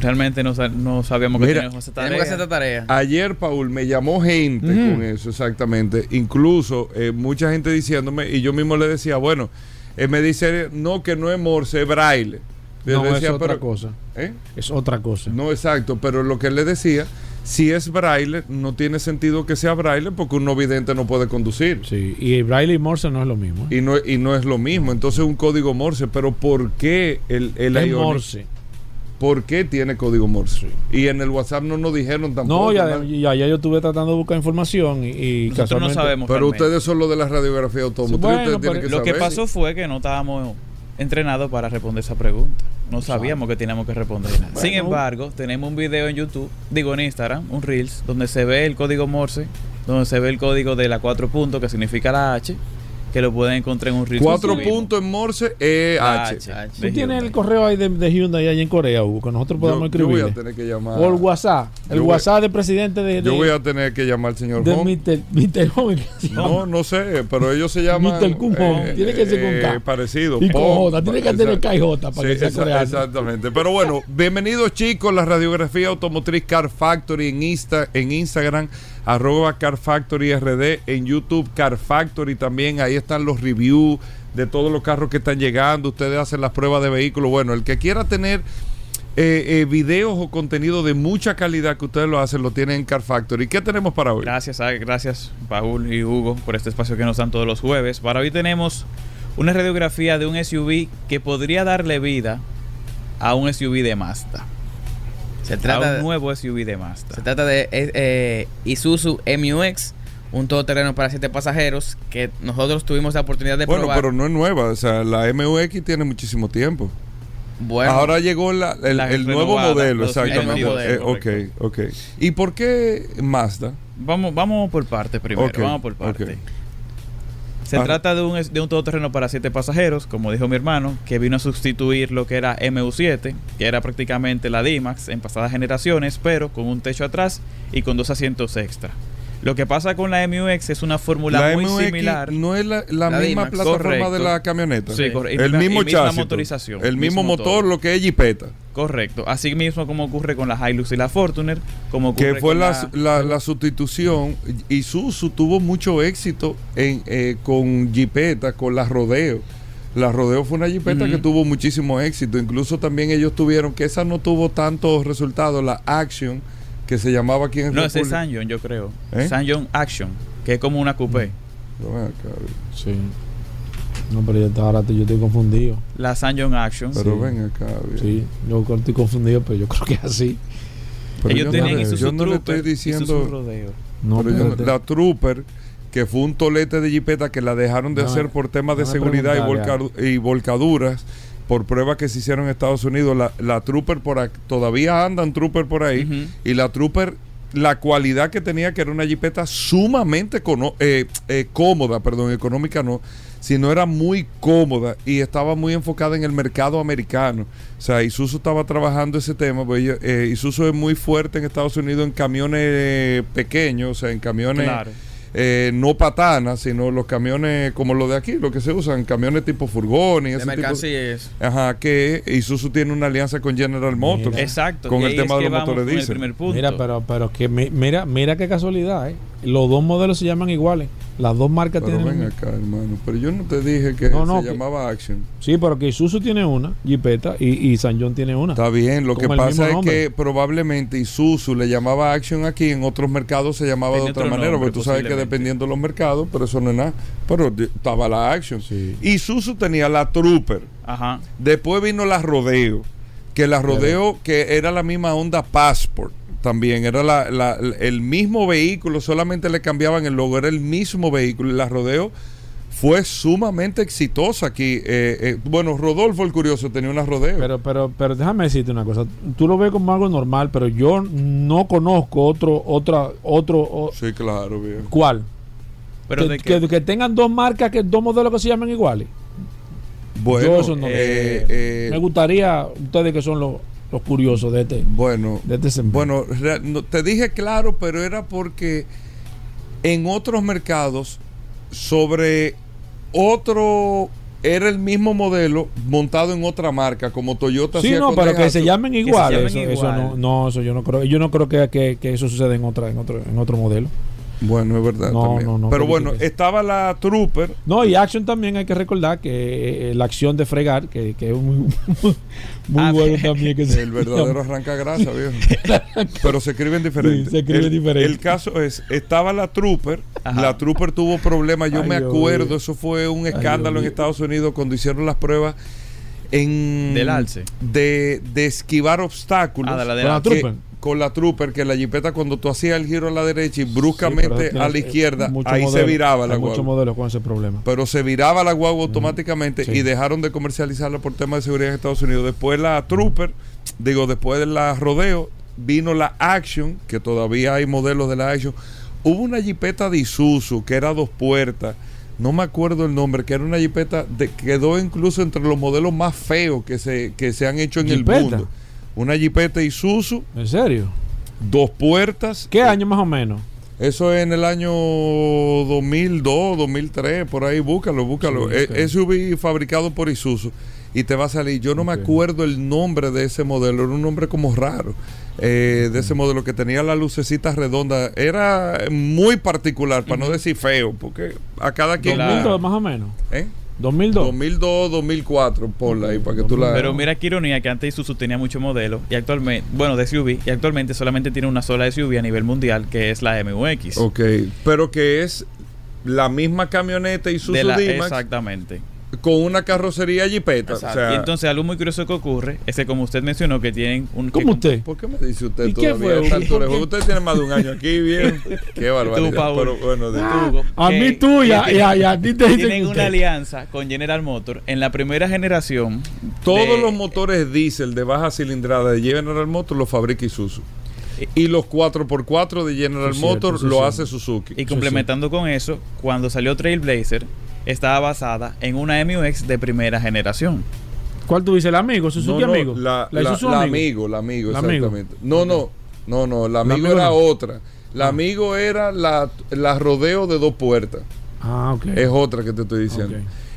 Realmente no, sabíamos que teníamos esa tarea. Ayer, Paul, me llamó gente con eso, exactamente. Incluso eh, mucha gente diciéndome, y yo mismo le decía, bueno, me dice, no, que no es Morse, es braille no, es otra cosa. ¿eh? Es otra cosa. No, exacto, pero lo que él le decía, si es braille, no tiene sentido que sea braille porque un no vidente no puede conducir. Sí, y braille y Morse no es lo mismo. Y no, y no es lo mismo, entonces un código Morse, pero ¿por qué el, el Morse? ¿Por qué tiene código Morse? Y en el WhatsApp no nos dijeron tampoco. No, ya, ya, yo estuve tratando de buscar información y, Nosotros no sabemos. Pero ustedes son los de la radiografía automotriz. lo que pasó fue que no estábamos entrenado para responder esa pregunta. No sabíamos que teníamos que responderla. Sin embargo, tenemos un video en YouTube, digo en Instagram, un Reels, donde se ve el código Morse, donde se ve el código de la cuatro puntos, que significa la H, que lo pueden encontrar en un Reels. Cuatro puntos en Morse e H. Tú tienes el correo ahí de, Hyundai allá en Corea, Hugo, que nosotros podemos escribir. Yo voy a tener que llamar. O el WhatsApp. El WhatsApp del presidente de, Yo voy a tener que llamar al señor de. Home. No, no sé, pero ellos se llaman. Mr. Kun eh, Tiene que ser con K. Eh, parecido. Y con J. Tiene que tener K y J para que sea coreano. Exactamente. Pero bueno, bienvenidos chicos. La radiografía automotriz Car Factory en, Insta, en Instagram arroba Car Factory RD, en YouTube Car Factory también, ahí están los reviews de todos los carros que están llegando, ustedes hacen las pruebas de vehículos, bueno, el que quiera tener eh, eh, videos o contenido de mucha calidad que ustedes lo hacen, lo tienen en Car Factory. ¿Qué tenemos para hoy? Gracias, gracias Paul y Hugo por este espacio que nos dan todos los jueves. Para hoy tenemos una radiografía de un SUV que podría darle vida a un SUV de Mazda. Se trata de un nuevo SUV de Mazda. Se trata de eh, eh Isuzu MUX, un todoterreno para siete pasajeros que nosotros tuvimos la oportunidad de probar. Bueno, pero no es nueva, o sea, la MUX tiene muchísimo tiempo. Bueno, ahora llegó el, nuevo modelo, exactamente. Eh, ok, ok. ¿Y por qué Mazda? Vamos, vamos por parte primero, vamos por parte. Se trata de un, de un todoterreno para siete pasajeros, como dijo mi hermano, que vino a sustituir lo que era MU7, que era prácticamente la D-Max en pasadas generaciones, pero con un techo atrás y con dos asientos extra. Lo que pasa con la MUX es una fórmula muy similar. No es la, misma plataforma de la camioneta. Sí, correcto. El mismo chasis. motorización. El mismo, motor, lo que es Jeepeta. Correcto. Así mismo como ocurre con la Hilux y la Fortuner. Como que fue la, la, la, sustitución. Isuzu tuvo mucho éxito en, eh, con Jeepeta, con la Rodeo. La Rodeo fue una jipeta que tuvo muchísimo éxito. Incluso también ellos tuvieron, que esa no tuvo tantos resultados, la Action que se llamaba aquí en No, ese es Sanjon, yo creo. ¿Eh? Sanjon Action, que es como una coupé. sí. No, pero yo, ahora yo estoy confundido. La Sanjon Action. Pero ven acá. Sí, yo estoy confundido, pero yo creo que es así. Pero Ellos tienen no, Yo no le estoy diciendo. No, pero la Trooper, que fue un tolete de jipeta que la dejaron de hacer por temas de seguridad y, y volcaduras por pruebas que se hicieron en Estados Unidos, la, la Trooper por todavía andan Trooper por ahí y la Trooper la cualidad que tenía que era una jipeta sumamente eh, eh, cómoda, perdón, económica no, sino era muy cómoda y estaba muy enfocada en el mercado americano. O sea, Isuzu estaba trabajando ese tema, pues eh, Isuzu es muy fuerte en Estados Unidos en camiones pequeños, o sea, en camiones... Eh, no patanas, sino los camiones como los de aquí, lo que se usan, camiones tipo furgón y ese mercancías. Ajá, que Isuzu tiene una alianza con General Motors. Exacto. Con el tema de los motores diésel. Mira, pero, pero que mira, mira qué casualidad, ¿eh? Los dos modelos se llaman iguales. Las dos marcas pero tienen. Ven acá, hermano. Pero yo no te dije que se llamaba Action. Sí, pero que Isuzu tiene una, Jeepeta, y, y San John tiene una. Está bien. Lo que pasa es que probablemente Isuzu le llamaba Action aquí, en otros mercados se llamaba de otra manera, porque tú sabes que dependiendo de los mercados, pero eso no es nada. Pero estaba la Action. Sí. Isuzu tenía la Trooper. Ajá. Después vino la Rodeo, que la Rodeo, que era la misma onda Passport también. Era la, el mismo vehículo, solamente le cambiaban el logo, era el mismo vehículo. La Rodeo fue sumamente exitosa aquí. Eh, eh, bueno, Rodolfo el Curioso tenía una Rodeo. Pero, pero, pero déjame decirte una cosa. Tú lo ves como algo normal, pero yo no conozco otro, otra, otro. sí, claro, bien. ¿Cuál? Pero que, que, tengan dos marcas, que dos modelos que se llamen iguales. Bueno, no, eh, me gustaría, ustedes que son los los curiosos de este. Bueno, de este bueno te dije claro, pero era porque en otros mercados sobre otro era el mismo modelo montado en otra marca como Toyota sí no pero que se llamen igual, eso, no, no, eso yo no creo yo no creo que, que, que, eso suceda en otra en otro en otro modelo bueno, es verdad. también. Pero bueno, estaba la Trooper. No, y Action también hay que recordar que eh, la acción de fregar, que, que es muy, muy ah, bueno también. Que el verdadero arranca grasa, viejo. Pero se escriben diferentes. se escriben diferentes. El caso es, estaba la Trooper. La Trooper tuvo problemas. Yo me acuerdo, eso fue un escándalo en Estados Unidos cuando hicieron las pruebas en del alce de, de esquivar obstáculos ah, de la, de la Trooper con la Trooper que la jipeta cuando tú hacías el giro a la derecha y bruscamente a la izquierda, ahí se viraba la guagua. muchos modelos con ese problema. Pero se viraba la guagua automáticamente y dejaron de comercializarla por temas de seguridad en Estados Unidos. Después la Trooper, digo, después de la Rodeo, vino la Action, que todavía hay modelos de la Action. Hubo una jipeta de Isuzu que era dos puertas no me acuerdo el nombre, que era una jipeta, de, quedó incluso entre los modelos más feos que se, que se han hecho en el mundo. Una jipeta Isuzu. ¿En serio? Dos puertas. ¿Qué año más o menos? Eso es en el año 2002, 2003, por ahí, búscalo, búscalo. Sí, SUV fabricado por Isuzu y te va a salir. Yo no me acuerdo el nombre de ese modelo, era un nombre como raro. Eh, de ese modelo que tenía la lucecita redonda era muy particular, para no decir feo, porque a cada quien. 2002 más o menos. ¿Eh? 2002. 2002, 2004, ponla ahí para que tú la. Pero mira qué ironía que antes Isuzu tenía muchos modelos y actualmente, bueno, de SUV, y actualmente solamente tiene una sola SUV a nivel mundial que es la MUX. Ok, pero que es la misma camioneta Isuzu de D-Max. Exactamente con una carrocería jipeta. y entonces algo muy curioso que ocurre es que como usted mencionó que tienen un... ¿Cómo usted? ¿Por qué me dice usted todavía? Usted tiene más de un año aquí, bien. qué barbaridad. Pero bueno, de ah, a mí tú y a, ti te Tienen una alianza con General Motors en la primera generación. Todos los motores diésel de baja cilindrada de General Motors los fabrica Isuzu. Y los 4x4 de General Motors lo hace Suzuki. Y complementando con eso, cuando salió Trailblazer, estaba basada en una MUX de primera generación. ¿Cuál tú dices? ¿El amigo? ¿Suzuki amigo? La, la, la, amigo? La amigo, exactamente. No, no, no, no, la amigo era otra. La ah. amigo era la, la rodeo de dos puertas. Ah, ok. Es otra que te estoy diciendo.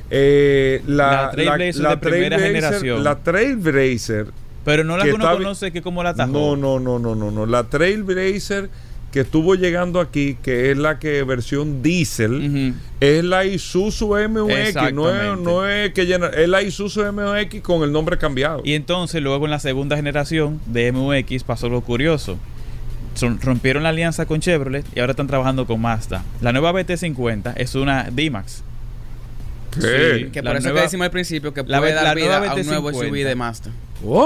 Eh, la, Trailblazer de primera generación. La Trailblazer. Pero no la que uno conoce que como la Tahoe. No, no, no, no, no, no. La Trailblazer que estuvo llegando aquí, que es la que versión diésel, es la Isuzu MUX, no es, que llena, es la Isuzu MUX con el nombre cambiado. Y entonces luego en la segunda generación de MUX pasó lo curioso. rompieron la alianza con Chevrolet y ahora están trabajando con Mazda. La nueva BT50 es una D-Max. ¿Qué? que por eso que decimos al principio que puede la, dar vida a un nuevo SUV de Mazda.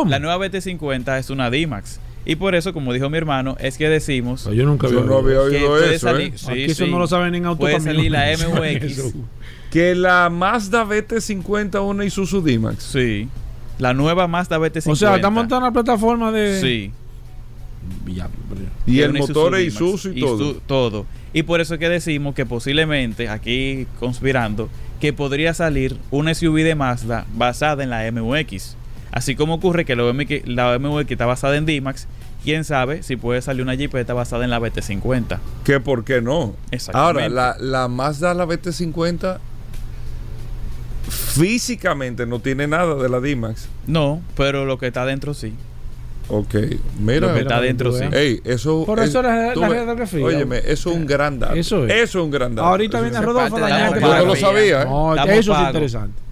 La nueva BT50 es una D-Max. Y por eso, como dijo mi hermano, es que decimos. yo nunca yo no había oído eso. ¿eh? Aquí eso no lo saben en auto. Puede salir la MUX. que la Mazda BT50 una Isuzu D-Max. Sí. La nueva Mazda BT50. O sea, está montada la plataforma de. Sí. Y el motor es Isuzu y, todo. todo. Y por eso es que decimos que posiblemente, aquí conspirando, que podría salir una SUV de Mazda basada en la MUX. Así como ocurre que la BMW está basada en D-Max, quién sabe si puede salir una Jeepeta basada en la BT50. ¿Qué por qué no? Ahora, la, la Mazda, la BT50, físicamente no tiene nada de la D-Max. No, pero lo que está dentro sí. Ok, mira. Lo que está dentro sí. Ey, eso. Por eso es, la, la Óyeme, eso es un gran dato. Eso es. Eso es un gran dato. Ahorita viene Rodolfo Yo no lo sabía. ¿eh? No, eso es interesante.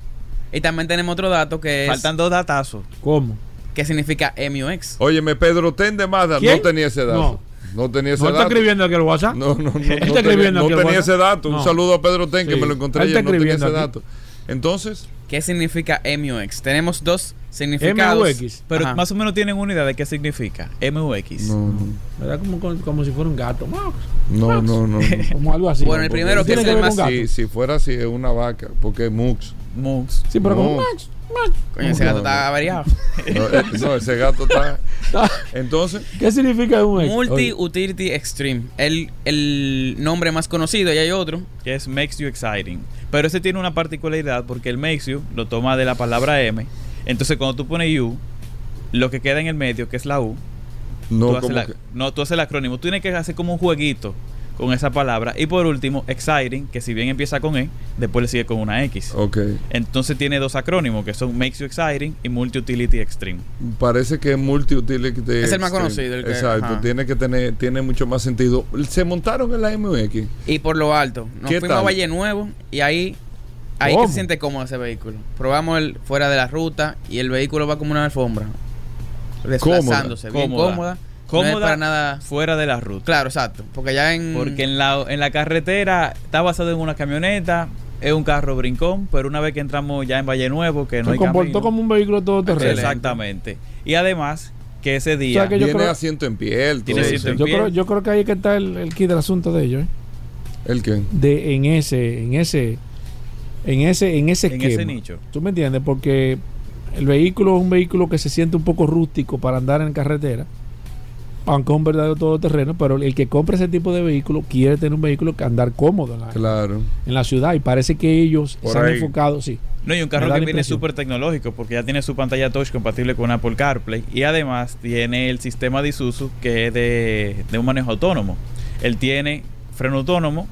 Y también tenemos otro dato que es. Faltan dos datazos. ¿Cómo? ¿Qué significa MUX? Óyeme, Pedro Ten de Mazda no tenía ese dato. No. No tenía ese ¿No dato. está escribiendo aquí el WhatsApp? No, no, no. no, está escribiendo no tenía ese dato. Un saludo a Pedro Ten, que me lo encontré ayer. No tenía ese dato. Entonces. ¿Qué significa MUX? Tenemos dos significados. MUX. Pero más o menos tienen una idea de qué significa MUX. No, no. ¿Verdad? Como, como, si fuera un gato. No, no, no, como algo así. Bueno, el primero que es el más. Si, si fuera así, es una vaca. Porque es MUX. MUX. Sí, pero como Max. Coño, ese gato está variado. Eh, no, ese gato está. Entonces. ¿Qué significa un Multi Utility Extreme. El, el nombre más conocido, y hay otro. Que es Makes You Exciting. Pero ese tiene una particularidad porque el Makes You lo toma de la palabra M. Entonces, cuando tú pones U, lo que queda en el medio, que es la U, no, tú, haces no, tú haces el acrónimo. Tú tienes que hacer como un jueguito con esa palabra. Y por último, exciting, que si bien empieza con E, después le sigue con una X. Ok. Entonces tiene dos acrónimos que son Makes You Exciting y Multi Utility Extreme. Parece que es Multi Utility Es el más conocido. El Exacto, tiene que tener, tiene mucho más sentido. Se montaron en la MX. Y por lo alto. Nos fuimos a Valle Nuevo y ahí Ahí que se siente cómodo ese vehículo. Probamos el fuera de la ruta y el vehículo va como una alfombra. Desplazándose, bien cómoda cómoda para nada fuera de la ruta. Claro, exacto. Porque ya en. Porque en la, en la carretera está basado en una camioneta, es un carro brincón, pero una vez que entramos ya en Valle Nuevo, que no Se comportó como un vehículo todoterreno. Exactamente. Y además, que ese día o tiene asiento en piel. Tiene asiento en yo, piel. Creo, yo creo que ahí que está el, el kit del asunto de ellos. ¿eh? ¿El qué? De, en ese, en ese, en ese, en ese en ese nicho. ¿Tú me entiendes? Porque el vehículo es un vehículo que se siente un poco rústico para andar en carretera aunque es un verdadero todoterreno, pero el que compra ese tipo de vehículo quiere tener un vehículo que andar cómodo en la, claro. en la ciudad y parece que ellos se han enfocado, sí. No, y un carro que viene súper tecnológico porque ya tiene su pantalla touch compatible con Apple CarPlay y además tiene el sistema de Isuzu que es de, de un manejo autónomo. Él tiene freno autónomo,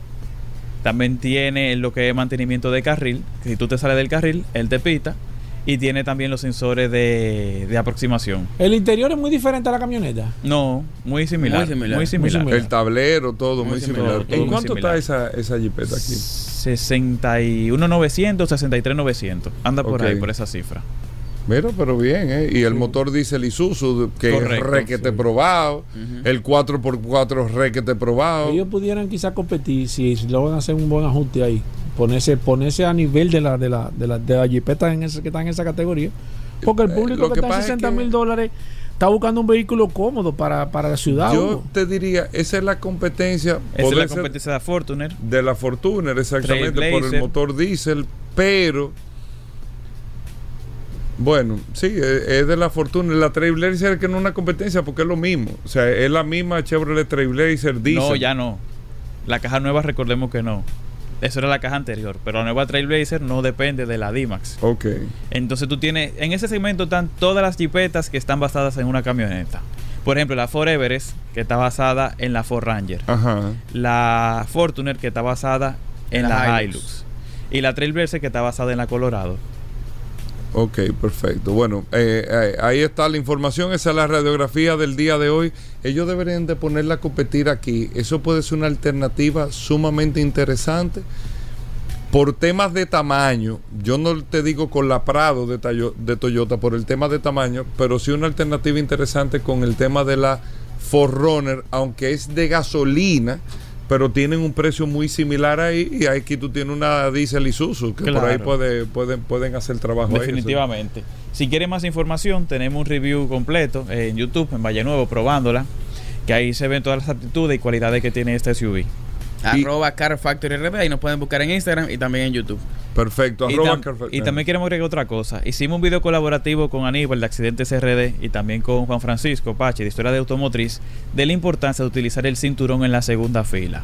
también tiene lo que es mantenimiento de carril, que si tú te sales del carril, él te pita y tiene también los sensores de, aproximación. ¿El interior es muy diferente a la camioneta? No, muy similar. Muy similar. El tablero, todo muy, similar. ¿En cuánto está esa, esa jipeta aquí? 61,900, 63,900. Anda por ahí, por esa cifra. Mira, pero bien, ¿eh? Y el motor dice el Isuzu, que es requete probado. El 4x4 requete probado. Ellos pudieran quizás competir si, si van a hacer un buen ajuste ahí ponerse, ponerse a nivel de la de la, de la, de la jipeta en ese, que está en esa categoría. Porque el eh, público que, está en 60 mil dólares está buscando un vehículo cómodo para, para la ciudad. Yo te diría, esa es la competencia. Esa es la competencia de la Fortuner. De la Fortuner, exactamente, por el motor diésel, pero... Bueno, sí, es de la Fortuner. La Trailblazer que no es una competencia porque es lo mismo. O sea, es la misma Chevrolet Trailblazer diésel. No, ya no. La caja nueva recordemos que no. Eso era la caja anterior, pero la nueva Trailblazer no depende de la D-Max. Ok. Entonces tú tienes, en ese segmento están todas las jipetas que están basadas en una camioneta. Por ejemplo, la Ford Everest, que está basada en la Ford Ranger. Ajá. La Fortuner, que está basada en la, Hilux. Y la Trailblazer, que está basada en la Colorado. Ok, perfecto. Bueno, eh, eh, ahí está la información, esa es la radiografía del día de hoy. Ellos deberían de ponerla a competir aquí. Eso puede ser una alternativa sumamente interesante. Por temas de tamaño, yo no te digo con la Prado de, de Toyota por el tema de tamaño, pero sí una alternativa interesante con el tema de la Forerunner, aunque es de gasolina pero tienen un precio muy similar ahí y aquí tú tienes una diesel Isuzu que por ahí puede, pueden, pueden hacer trabajo definitivamente. Si quieren más información tenemos un review completo en YouTube en Valle Nuevo probándola que ahí se ven todas las aptitudes y cualidades que tiene este SUV arroba Car Factory RD y nos pueden buscar en Instagram y también en YouTube Perfecto. Y, también queremos agregar otra cosa. Hicimos un video colaborativo con Aníbal de Accidentes RD y también con Juan Francisco Pache de Historia de Automotriz de la importancia de utilizar el cinturón en la segunda fila.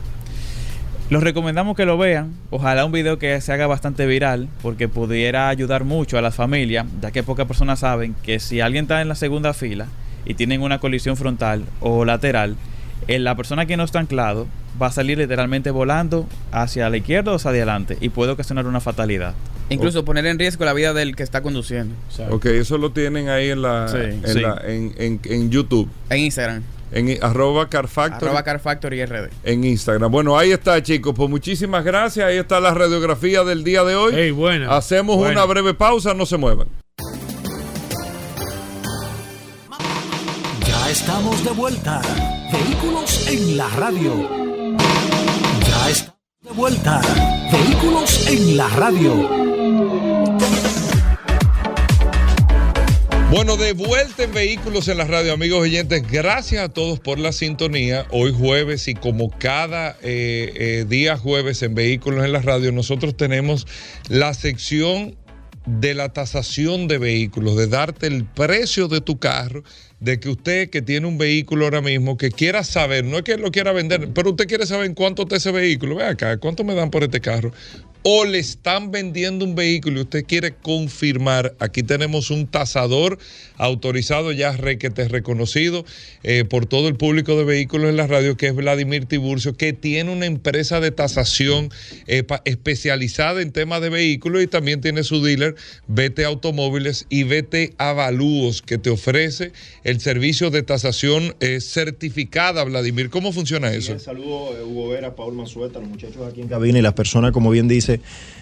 Los recomendamos que lo vean. Ojalá un video que se haga bastante viral porque pudiera ayudar mucho a las familias, ya que pocas personas saben que si alguien está en la segunda fila y tienen una colisión frontal o lateral, en eh, la persona que no está anclado va a salir literalmente volando hacia la izquierda o hacia adelante y puede ocasionar una fatalidad. Incluso poner en riesgo la vida del que está conduciendo. Ok, eso lo tienen ahí en la, en, en, YouTube. En Instagram. En arroba carfactory. Arroba carfactory RD. En Instagram. Bueno, ahí está, chicos. Pues muchísimas gracias. Ahí está la radiografía del día de hoy. bueno, Hacemos una breve pausa, no se muevan. Ya estamos de vuelta. Vehículos en la radio. Ya está de vuelta. Vehículos en la radio. Bueno, de vuelta en Vehículos en la Radio, amigos oyentes. Gracias a todos por la sintonía. Hoy jueves y como cada eh, eh, día jueves en Vehículos en la Radio, nosotros tenemos la sección de la tasación de vehículos, de darte el precio de tu carro de que usted que tiene un vehículo ahora mismo, que quiera saber, no es que lo quiera vender, pero usted quiere saber en cuánto está ese vehículo, ve acá, cuánto me dan por este carro o le están vendiendo un vehículo y usted quiere confirmar, aquí tenemos un tasador autorizado ya requete reconocido eh, por todo el público de vehículos en la radio, que es Vladimir Tiburcio, que tiene una empresa de tasación eh, especializada en temas de vehículos y también tiene su dealer Vete Automóviles y Vete Avalúos, que te ofrece el servicio de tasación eh, certificada, Vladimir. ¿Cómo funciona eso? saludo, Hugo Vera, Paul Manzueta, los muchachos aquí en cabina y las personas, como bien dice,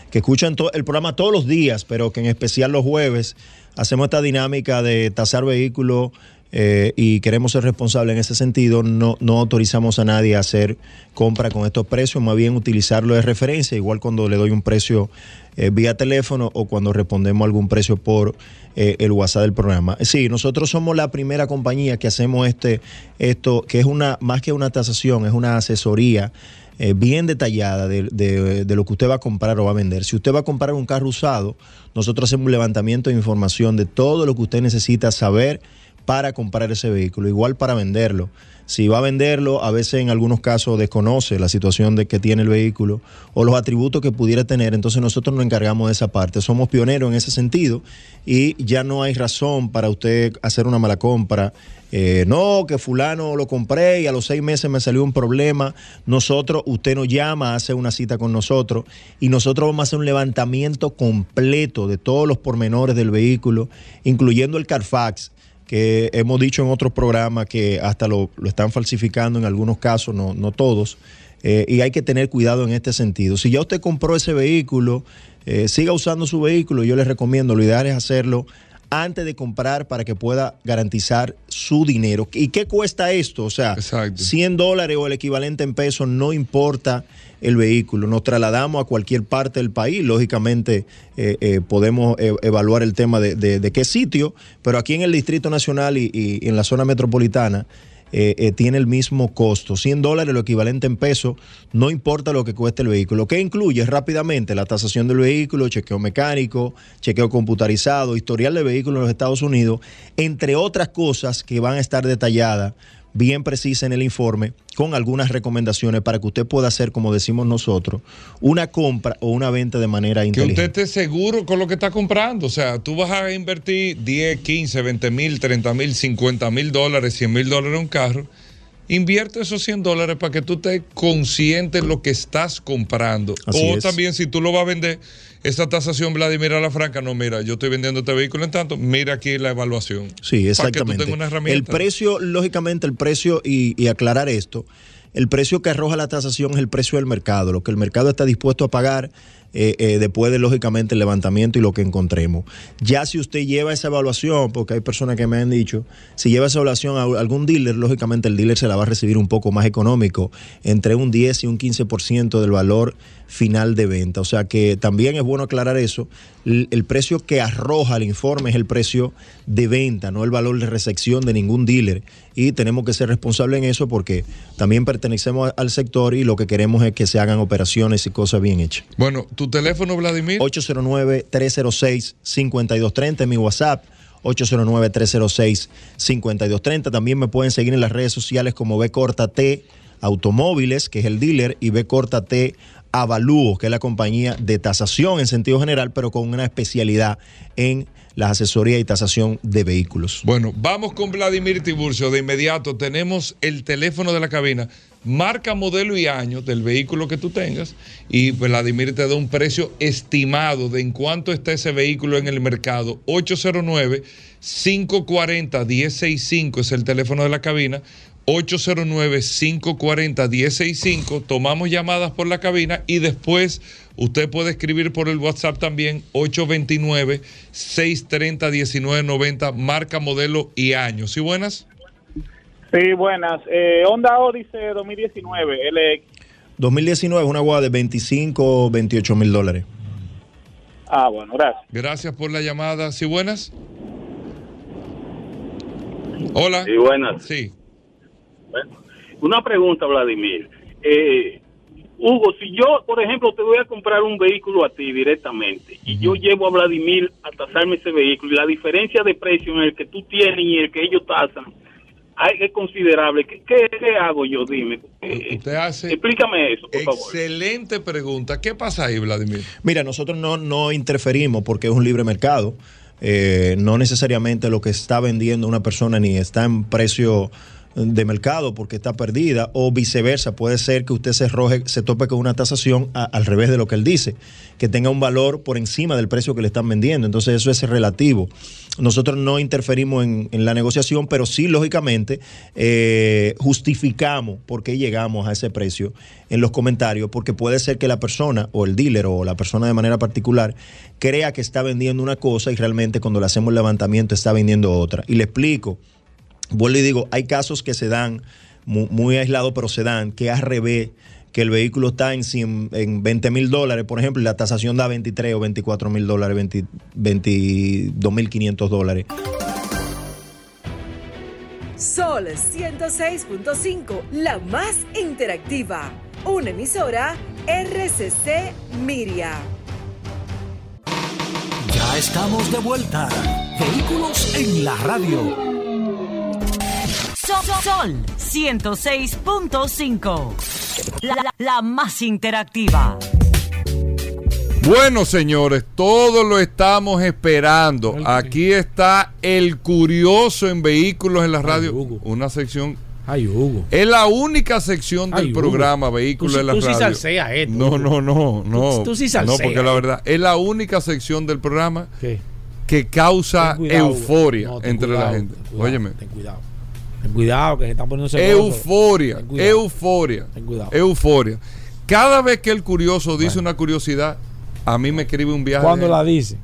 que escuchan el programa todos los días, pero que en especial los jueves hacemos esta dinámica de tasar vehículos eh, y queremos ser responsables en ese sentido, no, no autorizamos a nadie a hacer compra con estos precios, más bien utilizarlo de referencia, igual cuando le doy un precio eh, vía teléfono o cuando respondemos algún precio por eh, el WhatsApp del programa. Sí, nosotros somos la primera compañía que hacemos este, esto, que es una, más que una tasación, es una asesoría. Bien detallada de, de, lo que usted va a comprar o va a vender. Si usted va a comprar un carro usado, nosotros hacemos un levantamiento de información de todo lo que usted necesita saber para comprar ese vehículo, igual para venderlo. Si va a venderlo, a veces en algunos casos desconoce la situación de que tiene el vehículo o los atributos que pudiera tener, entonces nosotros nos encargamos de esa parte. Somos pioneros en ese sentido y ya no hay razón para usted hacer una mala compra. Eh, no, que fulano lo compré y a los seis meses me salió un problema. Nosotros, usted nos llama, hace una cita con nosotros y nosotros vamos a hacer un levantamiento completo de todos los pormenores del vehículo, incluyendo el Carfax que hemos dicho en otros programas que hasta lo, están falsificando en algunos casos, no, no todos, eh, y hay que tener cuidado en este sentido. Si ya usted compró ese vehículo, eh, siga usando su vehículo, yo les recomiendo, lo ideal es hacerlo antes de comprar para que pueda garantizar su dinero. ¿Y qué cuesta esto? O sea, 100 dólares o el equivalente en pesos, no importa el vehículo. Nos trasladamos a cualquier parte del país. Lógicamente eh, eh, podemos eh, evaluar el tema de, qué sitio, pero aquí en el Distrito Nacional y en la zona metropolitana tiene el mismo costo. 100 dólares, lo equivalente en pesos, no importa lo que cueste el vehículo. ¿Qué incluye rápidamente? La tasación del vehículo, chequeo mecánico, chequeo computarizado, historial de vehículos en los Estados Unidos, entre otras cosas que van a estar detalladas bien precisa en el informe con algunas recomendaciones para que usted pueda hacer, como decimos nosotros, una compra o una venta de manera inteligente. Que usted esté seguro con lo que está comprando. O sea, tú vas a invertir 10, 15, 20 mil, 30 mil, 50 mil dólares, 100 mil dólares en un carro Invierte esos 100 dólares para que tú estés consciente de lo que estás comprando. o también si tú lo vas a vender, esa tasación, Vladimir, a la franca, no, mira, yo estoy vendiendo este vehículo en tanto, mira aquí la evaluación. Sí, exactamente. El precio, lógicamente, el precio, y, y aclarar esto, el precio que arroja la tasación es el precio del mercado, lo que el mercado está dispuesto a pagar eh, eh, después de lógicamente el levantamiento y lo que encontremos. Ya si usted lleva esa evaluación, porque hay personas que me han dicho, si lleva esa evaluación a algún dealer, lógicamente el dealer se la va a recibir un poco más económico, entre un 10 y un 15% del valor final de venta. O sea que también es bueno aclarar eso. El, precio que arroja el informe es el precio de venta, no el valor de recepción de ningún dealer. Y tenemos que ser responsables en eso porque también pertenecemos al sector y lo que queremos es que se hagan operaciones y cosas bien hechas. Bueno, tu teléfono, Vladimir. 809-306-5230, mi WhatsApp. 809-306-5230. También me pueden seguir en las redes sociales como B Corta T Automóviles, que es el dealer, y B Corta T Avalúo, que es la compañía de tasación en sentido general, pero con una especialidad en la asesoría y tasación de vehículos. Bueno, vamos con Vladimir Tiburcio. De inmediato tenemos el teléfono de la cabina, marca, modelo y año del vehículo que tú tengas y Vladimir te da un precio estimado de en cuánto está ese vehículo en el mercado. 809 540 165 es el teléfono de la cabina. 809-540-1065. Tomamos llamadas por la cabina y después usted puede escribir por el WhatsApp también 829-630-1990, marca, modelo y año. ¿Sí buenas? Sí, buenas. Eh, Honda Odyssey 2019, LX. 2019 una guada de 25 o 28 mil dólares. Ah, bueno, gracias. Gracias por la llamada. ¿Sí buenas? Hola. Sí, buenas. Sí una pregunta, Vladimir. Eh, Hugo, si yo, por ejemplo, te voy a comprar un vehículo a ti directamente y yo llevo a Vladimir a tasarme ese vehículo y la diferencia de precio en el que tú tienes y el que ellos tasan es considerable. ¿Qué, hago yo? Dime. Eh, Usted hace explícame eso, por favor. Excelente pregunta. ¿Qué pasa ahí, Vladimir? Mira, nosotros no, no interferimos porque es un libre mercado. Eh, no necesariamente lo que está vendiendo una persona ni está en precio de mercado porque está perdida o viceversa. Puede ser que usted se, roje, se tope con una tasación al revés de lo que él dice, que tenga un valor por encima del precio que le están vendiendo. Entonces eso es relativo. Nosotros no interferimos en, la negociación, pero sí, lógicamente, eh, justificamos por qué llegamos a ese precio en los comentarios, porque puede ser que la persona o el dealer o la persona de manera particular crea que está vendiendo una cosa y realmente cuando le hacemos el levantamiento está vendiendo otra. Y le explico vuelvo y digo, hay casos que se dan muy, aislados, pero se dan, que al revés que el vehículo está en, en 20 mil dólares, por ejemplo, y la tasación da 23 o 24 mil dólares, 22 mil 500 dólares. Sol 106.5, la más interactiva. Una emisora RCC Miria. Ya estamos de vuelta. Vehículos en la radio. Sol, 106.5. La, más interactiva. Bueno, señores, todos lo estamos esperando. Aquí está el curioso en vehículos en la radio. Una sección Ay, Hugo. Es la única sección del programa Vehículos en la Radio. Tú sí esto. No, no, no, no. Tú, sí No, porque la verdad, es la única sección del programa que causa euforia entre la gente. Óyeme. Ten cuidado. Ten cuidado, que se están poniendo Euforia, euforia, euforia. Cada vez que el curioso dice una curiosidad, a mí me escribe un viaje. ¿Cuándo la dice?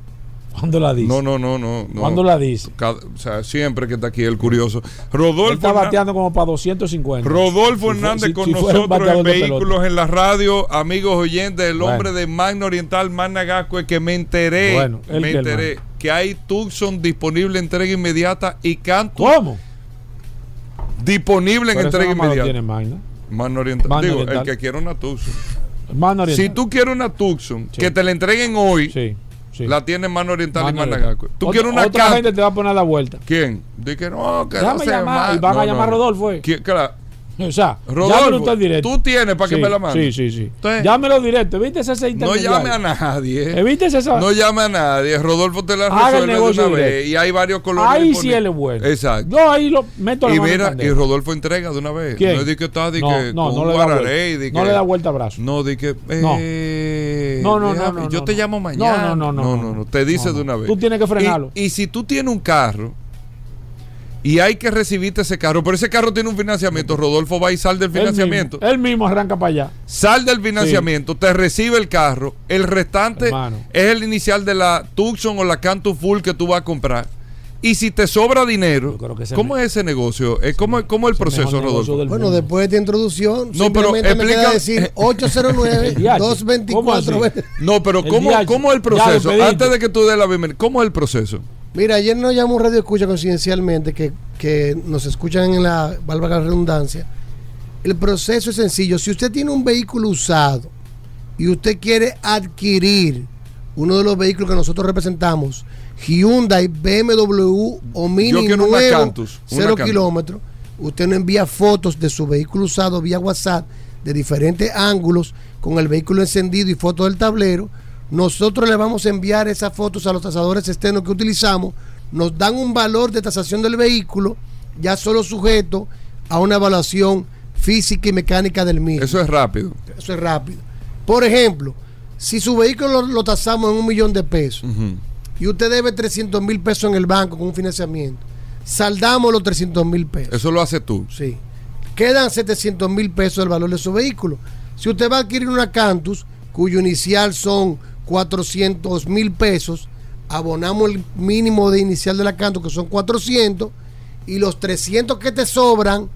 ¿Cuándo la dice? No, no, no, no. ¿Cuándo la dice? o sea, siempre que está aquí el curioso. Rodolfo. está bateando como para 250. Rodolfo Hernández con nosotros en Vehículos en la Radio. Amigos oyentes, el hombre de Magna Oriental, Magna Gasco, que me enteré. Bueno, me enteré que hay Tucson disponible en entrega inmediata y Canto. ¿Cómo? Disponible en entrega inmediata. tiene Magna. Magna Oriental. Digo, el que quiera una Tucson. Si tú quieres una Tucson, que te la entreguen hoy, la tiene Mano Oriental y Managaco. Tú quieres una Otra gente te va a poner la vuelta. ¿Quién? Dice que no, que Déjame llamar, y van a llamar a Rodolfo. Eh. Claro. O sea, Rodolfo, directo. Tú tienes para que me la mande. Sí, sí, sí. Entonces, Llámelo directo. ¿Evítese ese No llame a nadie. Evítese esa. No llame a nadie. Rodolfo te la resuelve de una vez. Y hay varios colores. Ahí sí él es bueno. Exacto. No, ahí lo meto la Y mira, y Rodolfo entrega de una vez. ¿Quién? No es que está de no, que no, no, le no le da vuelta a brazo. No, de que. Eh, no, no, no, no. Yo te llamo mañana. No, no, no. No, no, no. Te dice de una vez. Tú tienes que frenarlo. Y si tú tienes un carro y hay que recibirte ese carro. Pero ese carro tiene un financiamiento. Rodolfo va y sal del financiamiento. Él mismo, arranca para allá. Sal del financiamiento, te recibe el carro. El restante es el inicial de la Tucson o la Canto Full que tú vas a comprar. Y si te sobra dinero, ¿cómo es ese negocio? ¿Cómo, cómo es el proceso, Rodolfo? Bueno, después de esta introducción, no, simplemente me queda decir 809-224. no, pero ¿cómo, ¿cómo es el proceso? Antes de que tú des la bienvenida, ¿cómo es el proceso? Mira, ayer nos llamó un radio escucha coincidencialmente que, que nos escuchan en la válvula redundancia. El proceso es sencillo. Si usted tiene un vehículo usado y usted quiere adquirir uno de los vehículos que nosotros representamos, Hyundai, BMW o Mini nuevo, cero kilómetros, usted nos envía fotos de su vehículo usado vía WhatsApp de diferentes ángulos con el vehículo encendido y fotos del tablero nosotros le vamos a enviar esas fotos a los tasadores externos que utilizamos, nos dan un valor de tasación del vehículo, ya solo sujeto a una evaluación física y mecánica del mismo. Eso es rápido. Eso es rápido. Por ejemplo, si su vehículo lo, tasamos en un millón de pesos y usted debe 300 mil pesos en el banco con un financiamiento, saldamos los 300 mil pesos. Eso lo hace tú. Sí. Quedan 700 mil pesos el valor de su vehículo. Si usted va a adquirir una Cantus, cuyo inicial son 400 mil pesos, abonamos el mínimo de inicial de la canto, que son 400, y los 300 que te sobran,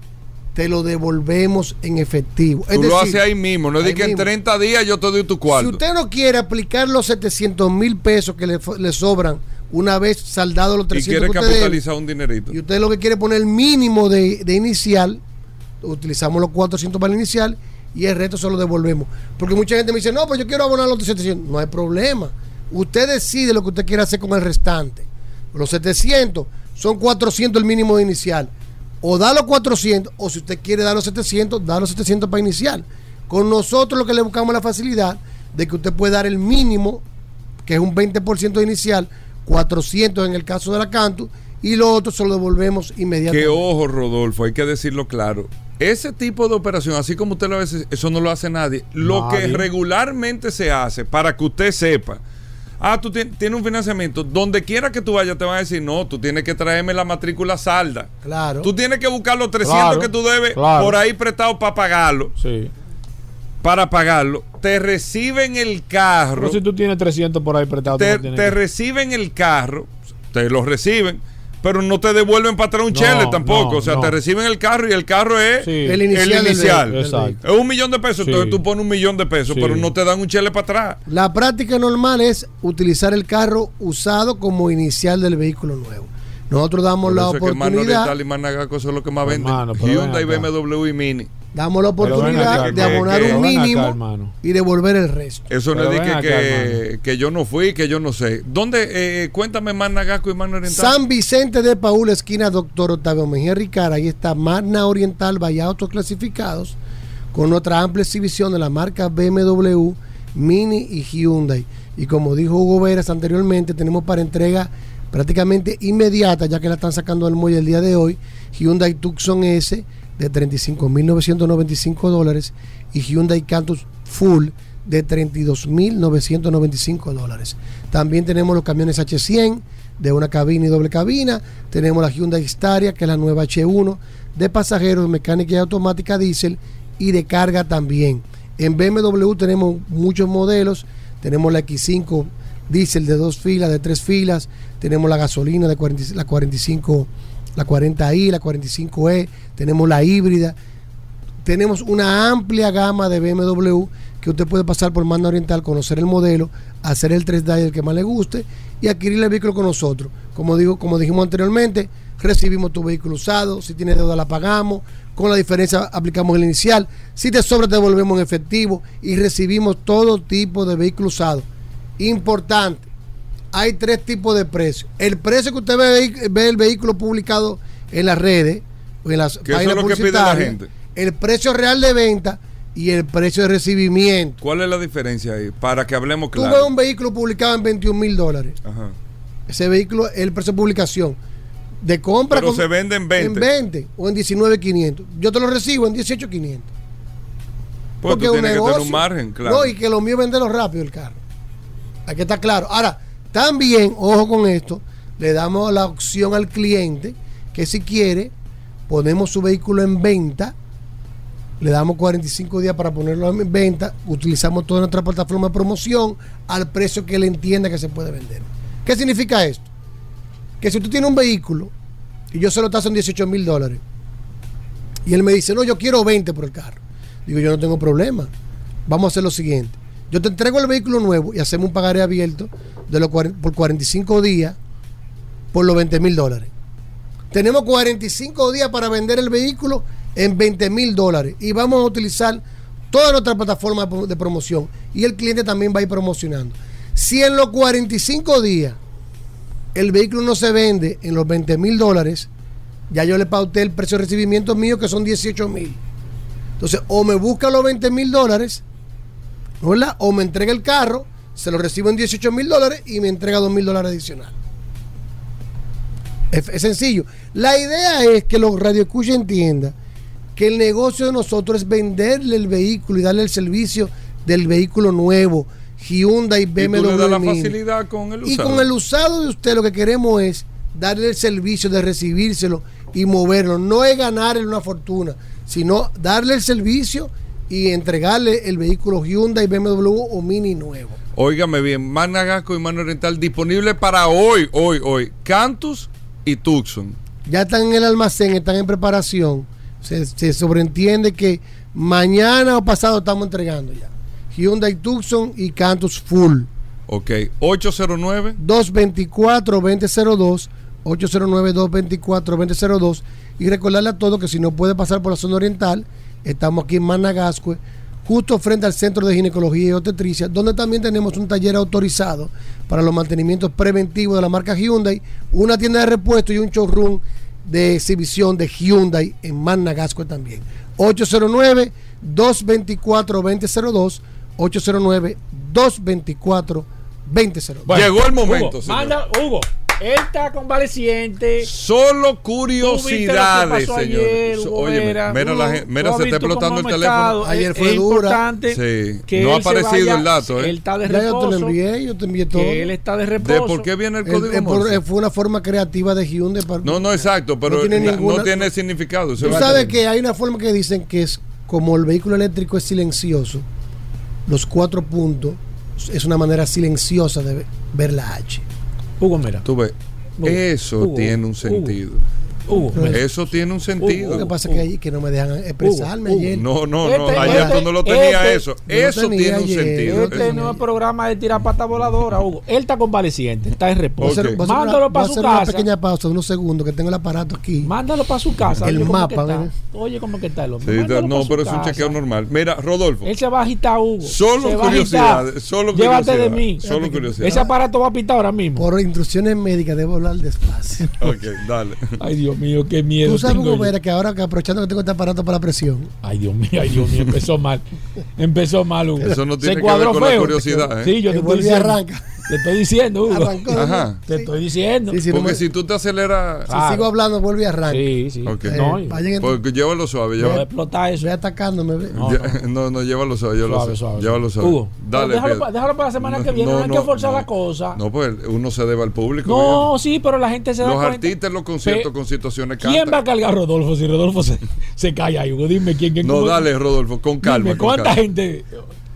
te lo devolvemos en efectivo. Tú lo haces ahí mismo, no es que en 30 días yo te doy tu cuarto. Si usted no quiere aplicar los 700 mil pesos que le, sobran una vez saldado los 300 y quiere capitalizar un dinerito. Y usted lo que quiere poner el mínimo de, de inicial, utilizamos los 400 para el inicial y el resto se lo devolvemos. Porque mucha gente me dice, no, pues yo quiero abonar los 700. No hay problema. Usted decide lo que usted quiere hacer con el restante. Los 700 son 400 el mínimo inicial. O da los 400, o si usted quiere dar los 700, da los 700 para inicial. Con nosotros lo que le buscamos la facilidad de que usted puede dar el mínimo, que es un 20% inicial, 400 en el caso de la Cantu, y lo otro se lo devolvemos inmediatamente. Que ojo, Rodolfo, hay que decirlo claro. Ese tipo de operación, así como usted lo hace, eso no lo hace nadie. Lo que regularmente se hace, para que usted sepa, ah, tú tienes un financiamiento, donde quiera que tú vayas te van a decir, no, tú tienes que traerme la matrícula salda. Claro. Tú tienes que buscar los 300 que tú debes por ahí prestado para pagarlo. Sí. Para pagarlo. Te reciben el carro. Pero si tú tienes 300 por ahí prestado. Te, te reciben el carro, te lo reciben pero no te devuelven para atrás un chele tampoco. o sea, te reciben el carro y el carro es el inicial. Es un millón de pesos, entonces tú pones un millón de pesos, pero no te dan un chele para atrás. La práctica normal es utilizar el carro usado como inicial del vehículo nuevo. Nosotros damos la oportunidad. y Managaco eso es lo que más venden. Hyundai, BMW y Mini. Damos la oportunidad de abonar un mínimo y devolver el resto. Eso no es que, que, yo no fui, que yo no sé. ¿Dónde? Eh, cuéntame Managaco y Magna Oriental. San Vicente de Paúl, esquina Doctor Octavio Mejía Ricara. Ahí está Magna Oriental, vaya autos clasificados, con otra amplia exhibición de la marca BMW, Mini y Hyundai. Y como dijo Hugo Veras anteriormente, tenemos para entrega prácticamente inmediata, ya que la están sacando del muelle el día de hoy, Hyundai Tucson S de 35.995 dólares y Hyundai Cantus Full de 32.995 dólares. También tenemos los camiones H100 de una cabina y doble cabina. Tenemos la Hyundai Staria, que es la nueva H1 de pasajeros, mecánica y automática diésel y de carga también. En BMW tenemos muchos modelos. Tenemos la X5 diésel de dos filas, de tres filas. Tenemos la gasolina de la 45 la 40i, la 45e, tenemos la híbrida. Tenemos una amplia gama de BMW que usted puede pasar por Manda Oriental, conocer el modelo, hacer el 3D el que más le guste y adquirir el vehículo con nosotros. Como digo, como dijimos anteriormente, recibimos tu vehículo usado, si tiene deuda la pagamos, con la diferencia aplicamos el inicial, si te sobra te devolvemos en efectivo y recibimos todo tipo de vehículo usado. Importante, hay tres tipos de precios. El precio que usted ve, ve el vehículo publicado en las redes, en las páginas publicitarias, el precio real de venta y el precio de recibimiento. ¿Cuál es la diferencia ahí? Para que hablemos claro. Tú ves un vehículo publicado en 21 mil dólares. Ese vehículo es el precio de publicación. De compra. Pero se vende en 20. En 20 o en 19.500. Yo te lo recibo en 18.500. Pues Porque tú un negocio, que tener un margen, claro. No, y que lo mío es venderlo rápido el carro. Hay que estar claro. Ahora, también, ojo con esto, le damos la opción al cliente que si quiere, ponemos su vehículo en venta, le damos 45 días para ponerlo en venta, utilizamos toda nuestra plataforma de promoción al precio que él entienda que se puede vender. ¿Qué significa esto? Que si tú tienes un vehículo y yo se lo taso en 18 mil dólares y él me dice, no, yo quiero 20 por el carro, digo, yo no tengo problema, vamos a hacer lo siguiente yo te entrego el vehículo nuevo y hacemos un pagaré abierto de los por 45 días por los 20 mil dólares. Tenemos 45 días para vender el vehículo en 20 mil dólares y vamos a utilizar toda nuestra plataforma de promoción y el cliente también va a ir promocionando. Si en los 45 días el vehículo no se vende en los 20 mil dólares, ya yo le pauté el precio de recibimiento mío que son 18 mil. Entonces, o me busca los 20 mil dólares o me entrega el carro, se lo recibo en 18 mil dólares y me entrega 2 mil dólares adicional. Es, sencillo. La idea es que los radioescuchas entiendan que el negocio de nosotros es venderle el vehículo y darle el servicio del vehículo nuevo, Hyundai, BMW. Y la facilidad con el usado. Y con el usado de usted lo que queremos es darle el servicio de recibírselo y moverlo. No es ganarle una fortuna, sino darle el servicio y entregarle el vehículo Hyundai, BMW o Mini nuevo. Óigame bien, Managasco y Mano Oriental disponible para hoy, hoy, hoy. Cantus y Tucson. Ya están en el almacén, están en preparación. Se, sobreentiende que mañana o pasado estamos entregando ya. Hyundai Tucson y Cantus Full. Ok, 809 224 2002 809 224 2002 y recordarle a todos que si no puede pasar por la zona oriental Estamos aquí en Managascue, justo frente al Centro de Ginecología y Obstetricia, donde también tenemos un taller autorizado para los mantenimientos preventivos de la marca Hyundai, una tienda de repuesto y un showroom de exhibición de Hyundai en Managascue también. 809 224 2002 809 224 2002. Llegó el momento. manda, Hugo. Él está convaleciente. Solo curiosidades, señor. Oye, mira, mira, se está explotando el teléfono. Ayer fue dura. Sí. no ha aparecido el dato. ¿eh? Él está de reposo. yo te lo envié, yo te envié todo. Que él está de reposo. ¿De por qué viene el código el, Fue una forma creativa de Hyundai. Para, no, no, exacto, pero no tiene, ninguna, no tiene significado. Tú sabes que hay una forma que dicen que es como el vehículo eléctrico es silencioso, los cuatro puntos es una manera silenciosa de ver la H. Hugo. Tú ves. Eso tiene un sentido. Eso tiene un sentido. lo que pasa es que, que no me dejan expresarme ayer. No, no, no. Este, ayer tú no lo tenías este, eso. Eso tiene un sentido. Este no es programa de tirar pata voladora, Hugo. Él está convaleciente, está en reposo. Mándalo para su casa. una pequeña pausa de unos segundos que tengo el aparato aquí. Mándalo para su casa. El mapa. Oye, ¿cómo que está el hombre? no, pero es un chequeo normal. Mira, Rodolfo. Él se va a agitar, Hugo. Solo curiosidad. Solo Llévate de mí. Solo curiosidad. Ese aparato va a pitar ahora mismo. Por instrucciones médicas debo hablar despacio. ok, dale. Ay, Dios mío, qué miedo. Tú sabes cómo era que ahora que aprovechando que tengo este aparato para la presión. Ay, Dios mío, ay, Dios mío, empezó mal. Empezó mal, Hugo. Eso no tiene que ver con la curiosidad. ¿eh? Sí, yo te estoy diciendo. arranca. Te estoy diciendo, Hugo. Arrancó, Ajá. Te estoy diciendo. Porque si tú te aceleras. Si sigo hablando, vuelve y arranca. Sí, sí. Okay. Eh, no, Porque llévalo suave. Llévalo. No explotar eso. Ve atacándome. No, no, no, llévalo suave. Yo suave. Suave, llévalo suave. Hugo, Dale. Déjalo, déjalo, para la semana que viene. No, hay que forzar la cosa. No, pues uno se debe al público. No, sí, pero la gente se da Los artistas en los conciertos con situaciones ¿Quién va a cargar a Rodolfo si Rodolfo se, se calla, Hugo? Dime quién. quién no, dale, Rodolfo, con calma. ¿Cuánta gente.?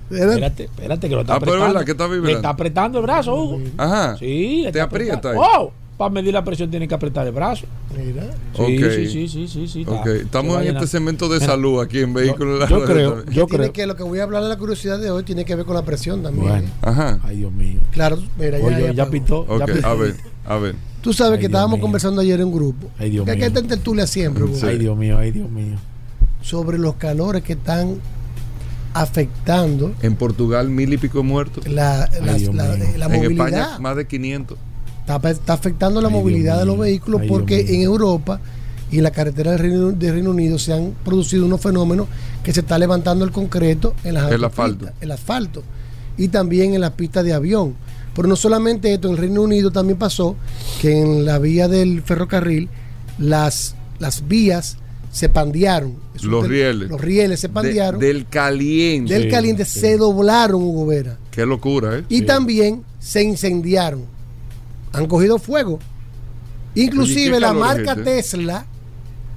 Espérate, espérate, que lo está ah, apretando. Que está Le está apretando el brazo, Hugo. Ajá. Sí, te aprieta. ¡Wow! Para medir la presión tiene que apretar el brazo. Mira. Sí, okay. sí, sí, sí, sí, okay. Estamos en este segmento de salud aquí en Vehículos Yo, yo creo, yo creo. que lo que voy a hablar de la curiosidad de hoy tiene que ver con la presión también. Bueno. Ajá. Ay, Dios mío. Claro, mira, ya, ya, ya, pitó. Okay. Ya pitó. A ver, a ver. Tú sabes que estábamos conversando ayer en un grupo. Ay, Dios que mío. Que te tertulia siempre. Sí. Ay, Dios mío, ay, Dios mío. Sobre los calores que están afectando. En Portugal, mil y pico muertos. La, la, la, la movilidad. En España, más de 500. Está, está afectando la Ay, movilidad de los vehículos Ay, porque en Europa y en la carretera del Reino, del Reino, Unido se han producido unos fenómenos que se está levantando el concreto en las el asfalto. el asfalto y también en las pistas de avión. Pero no solamente esto, en el Reino Unido también pasó que en la vía del ferrocarril las, las vías se pandearon. Los del, rieles. Los rieles se pandearon. De, del caliente. Del caliente sí, se doblaron, Hugo Vera. Qué locura, ¿eh? Y sí. también se incendiaron. Han cogido fuego. Inclusive la marca es, Tesla,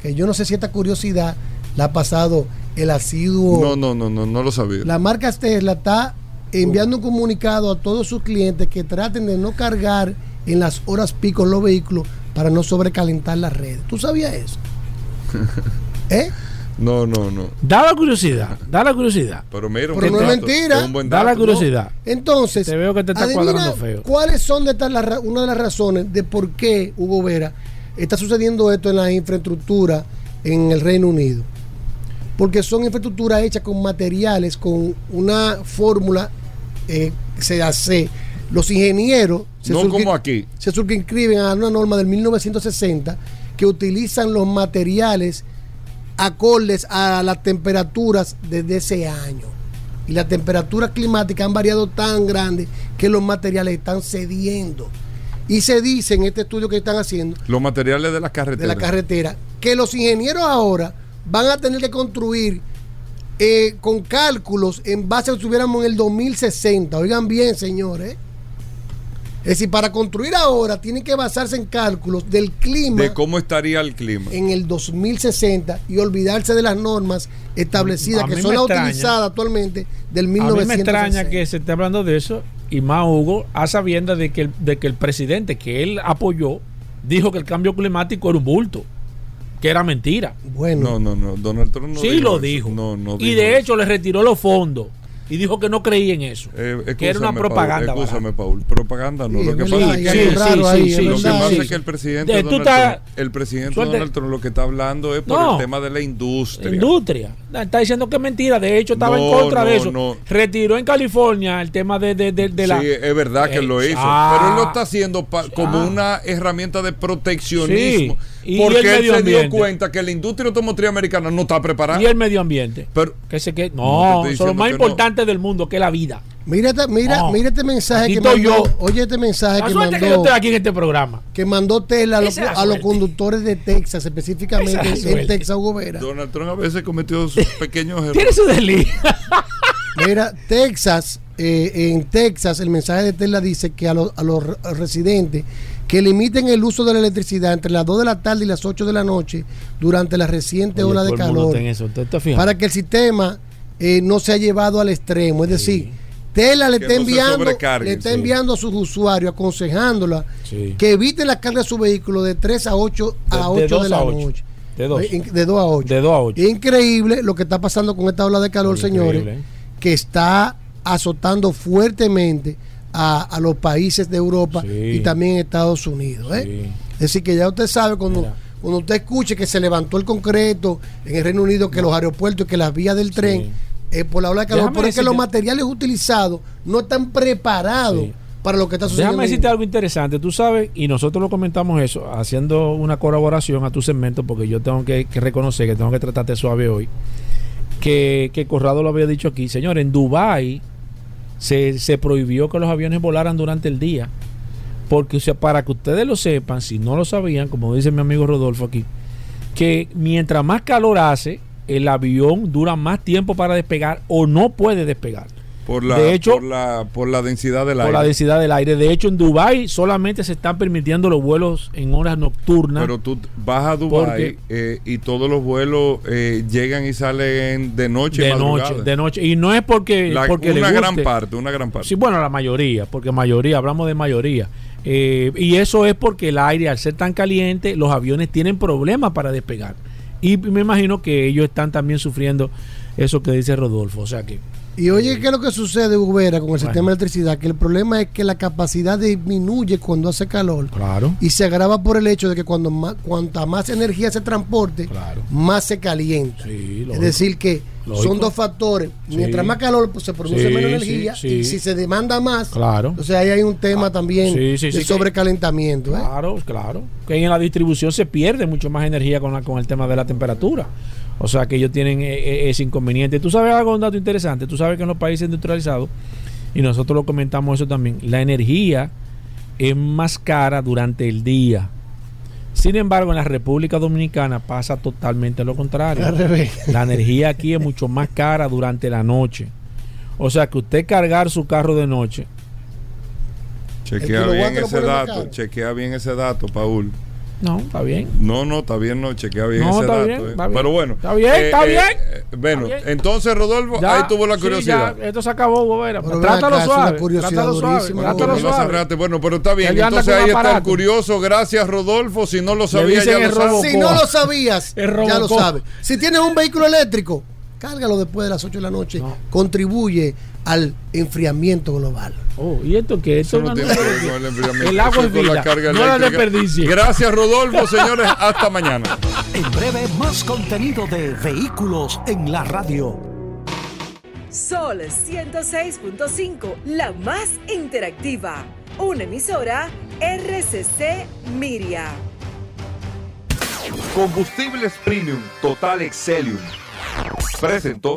que yo no sé si esta curiosidad la ha pasado el asiduo. No, no, no, no, no lo sabía. La marca Tesla está enviando un comunicado a todos sus clientes que traten de no cargar en las horas pico los vehículos para no sobrecalentar la red. ¿Tú sabías eso? ¿Eh? No, no, no. Da la curiosidad, da la curiosidad. Pero mira, Pero no es mentira. Es da la curiosidad. No. Entonces, te veo que te está cuadrando feo. ¿Cuáles son de estas la, una de las razones de por qué Hugo Vera está sucediendo esto en la infraestructura en el Reino Unido? Porque son infraestructuras hechas con materiales, con una fórmula eh, se hace. Los ingenieros se no como aquí. se suscriben a una norma del 1960 que utilizan los materiales acordes a las temperaturas desde ese año. Y las temperaturas climáticas han variado tan grandes que los materiales están cediendo. Y se dice en este estudio que están haciendo. Los materiales de la carretera. De la carretera. Que los ingenieros ahora van a tener que construir eh, con cálculos en base a que estuviéramos en el 2060. Oigan bien, señores. Es decir, para construir ahora tienen que basarse en cálculos del clima. De cómo estaría el clima. En el 2060 y olvidarse de las normas establecidas que son las utilizadas actualmente del 1960. A mí me extraña que se esté hablando de eso y más Hugo, a sabiendas de que, el, de que el presidente que él apoyó dijo que el cambio climático era un bulto. Que era mentira. Bueno. No, no, no. Donald Trump no sí dijo lo eso. dijo. No, no y de hecho le retiró los fondos y dijo que no creía en eso. Eh, que era una propaganda. Paul, escúchame, Paul. Propaganda no. Sí, lo que pasa sí, es que, sí, raro ahí, lo que pasa sí. es que el presidente, De- Donald estás- Trump, el presidente Suerte- Donald Trump lo que está hablando es por No. el tema de la industria. Industria. Está diciendo que es mentira. De hecho, estaba No, en contra de eso. no. Retiró en California el tema de, de, de, de la. Sí, es verdad que Eh, lo hizo. ah. pero él lo está haciendo pa- como Ah. una herramienta de proteccionismo. Y Porque el él se dio cuenta que la industria automotriz americana no está preparada. Y el medio ambiente. Pero Que se que, No, no, son lo más no. importante del mundo, que es la vida. Mira, este- mira, mira este mensaje Aquí que mandó. yo. Oye, este mensaje La que mandó, que yo estoy aquí en este programa. que mandó Tesla a, los- a conductores de Texas, específicamente en. Texas, Hugo Vera. Donald Trump a veces cometió sus pequeños errores. Tiene su delito. Mira, Texas, eh, en Texas, el mensaje de Tesla dice que a, los- a los re- residentes que limiten el uso de la electricidad entre las 2 de la tarde y las 8 de la noche durante la reciente ola de calor, Eso. ¿Te, te fijas? para que el sistema eh, no se ha llevado al extremo. Es decir, Tesla le está enviando, le está enviando a sus usuarios, aconsejándola que eviten la carga de su vehículo de 3 a 8 a 8 de, la noche. De 2. De 2 a 8. De 2 a 8. Increíble lo que está pasando con esta ola de calor, señores, que está azotando fuertemente a, los países de Europa y también Estados Unidos. ¿eh? Es decir, que ya usted sabe cuando, cuando usted escuche que se levantó el concreto en el Reino Unido, que los aeropuertos, que las vías del tren eh, por la ola de calor, porque es que los materiales utilizados no están preparados para lo que está sucediendo. Déjame decirte algo interesante. Tú sabes, y nosotros lo comentamos eso, haciendo una colaboración a tu segmento, porque yo tengo que, reconocer que tengo que tratarte suave hoy. Que, que Corrado lo había dicho aquí. Señor, en Dubái se, se prohibió que los aviones volaran durante el día. Porque, o sea, para que ustedes lo sepan, si no lo sabían, como dice mi amigo Rodolfo aquí, que mientras más calor hace, el avión dura más tiempo para despegar o no puede despegar. Por la, de hecho, por la, por la densidad del aire. Por la densidad del aire. De hecho, en Dubai solamente se están permitiendo los vuelos en horas nocturnas. Pero tú vas a Dubai eh, y todos los vuelos eh, llegan y salen de noche. De noche, de noche. Y no es porque, porque una gran parte, una gran parte. Sí, bueno, la mayoría, porque mayoría, hablamos de mayoría. Eh, y eso es porque el aire, al ser tan caliente, los aviones tienen problemas para despegar. Y me imagino que ellos están también sufriendo eso que dice Rodolfo. O sea que. Y oye, ¿qué es lo que sucede, Ubera, con el sistema de electricidad? Que el problema es que la capacidad disminuye cuando hace calor. Claro. Y se agrava por el hecho de que cuando más, cuanta más energía se transporte, más se calienta. es decir, que son dos factores. Mientras más calor pues, se produce menos energía y si se demanda más, claro. entonces ahí hay un tema ah, también de sobrecalentamiento. ¿eh? Claro, claro. Que en la distribución se pierde mucho más energía con, con el tema de la temperatura. O sea que ellos tienen eh, eh, ese inconveniente. Tú sabes algo, un dato interesante. Tú sabes que en los países industrializados, y nosotros lo comentamos eso también, la energía es más cara durante el día sin embargo, en la República Dominicana pasa totalmente lo contrario. La energía aquí es mucho más cara durante la noche. O sea que usted cargar su carro de noche. Chequea bien ese dato, chequea bien ese dato, Paul. No, está bien. No, no, está bien, no, chequea bien ese dato. eh. Pero bueno. Está bien, eh, está eh, bien. Eh, bueno, entonces Rodolfo, ahí tuvo la curiosidad. Sí, ya, esto se acabó, Bobera. Trátalo suave. Trátalo suave. Trátalo suave. Bueno, pero está bien. Entonces ahí está el curioso. Gracias, Rodolfo. Si no lo sabías, ya lo sabes. Si no lo sabías, ya lo sabes. Si tienes un vehículo eléctrico, cárgalo después de las 8 de la noche. Contribuye al enfriamiento global. Oh, ¿y esto qué? Esto no tiene que ver con el enfriamiento. El agua es vida, no la desperdicie. Gracias, Rodolfo, señores. Hasta mañana. En breve, más contenido de Vehículos en la Radio. Sol 106.5, la más interactiva. Una emisora RCC Miria. Combustibles Premium Total Excelium. Presentó.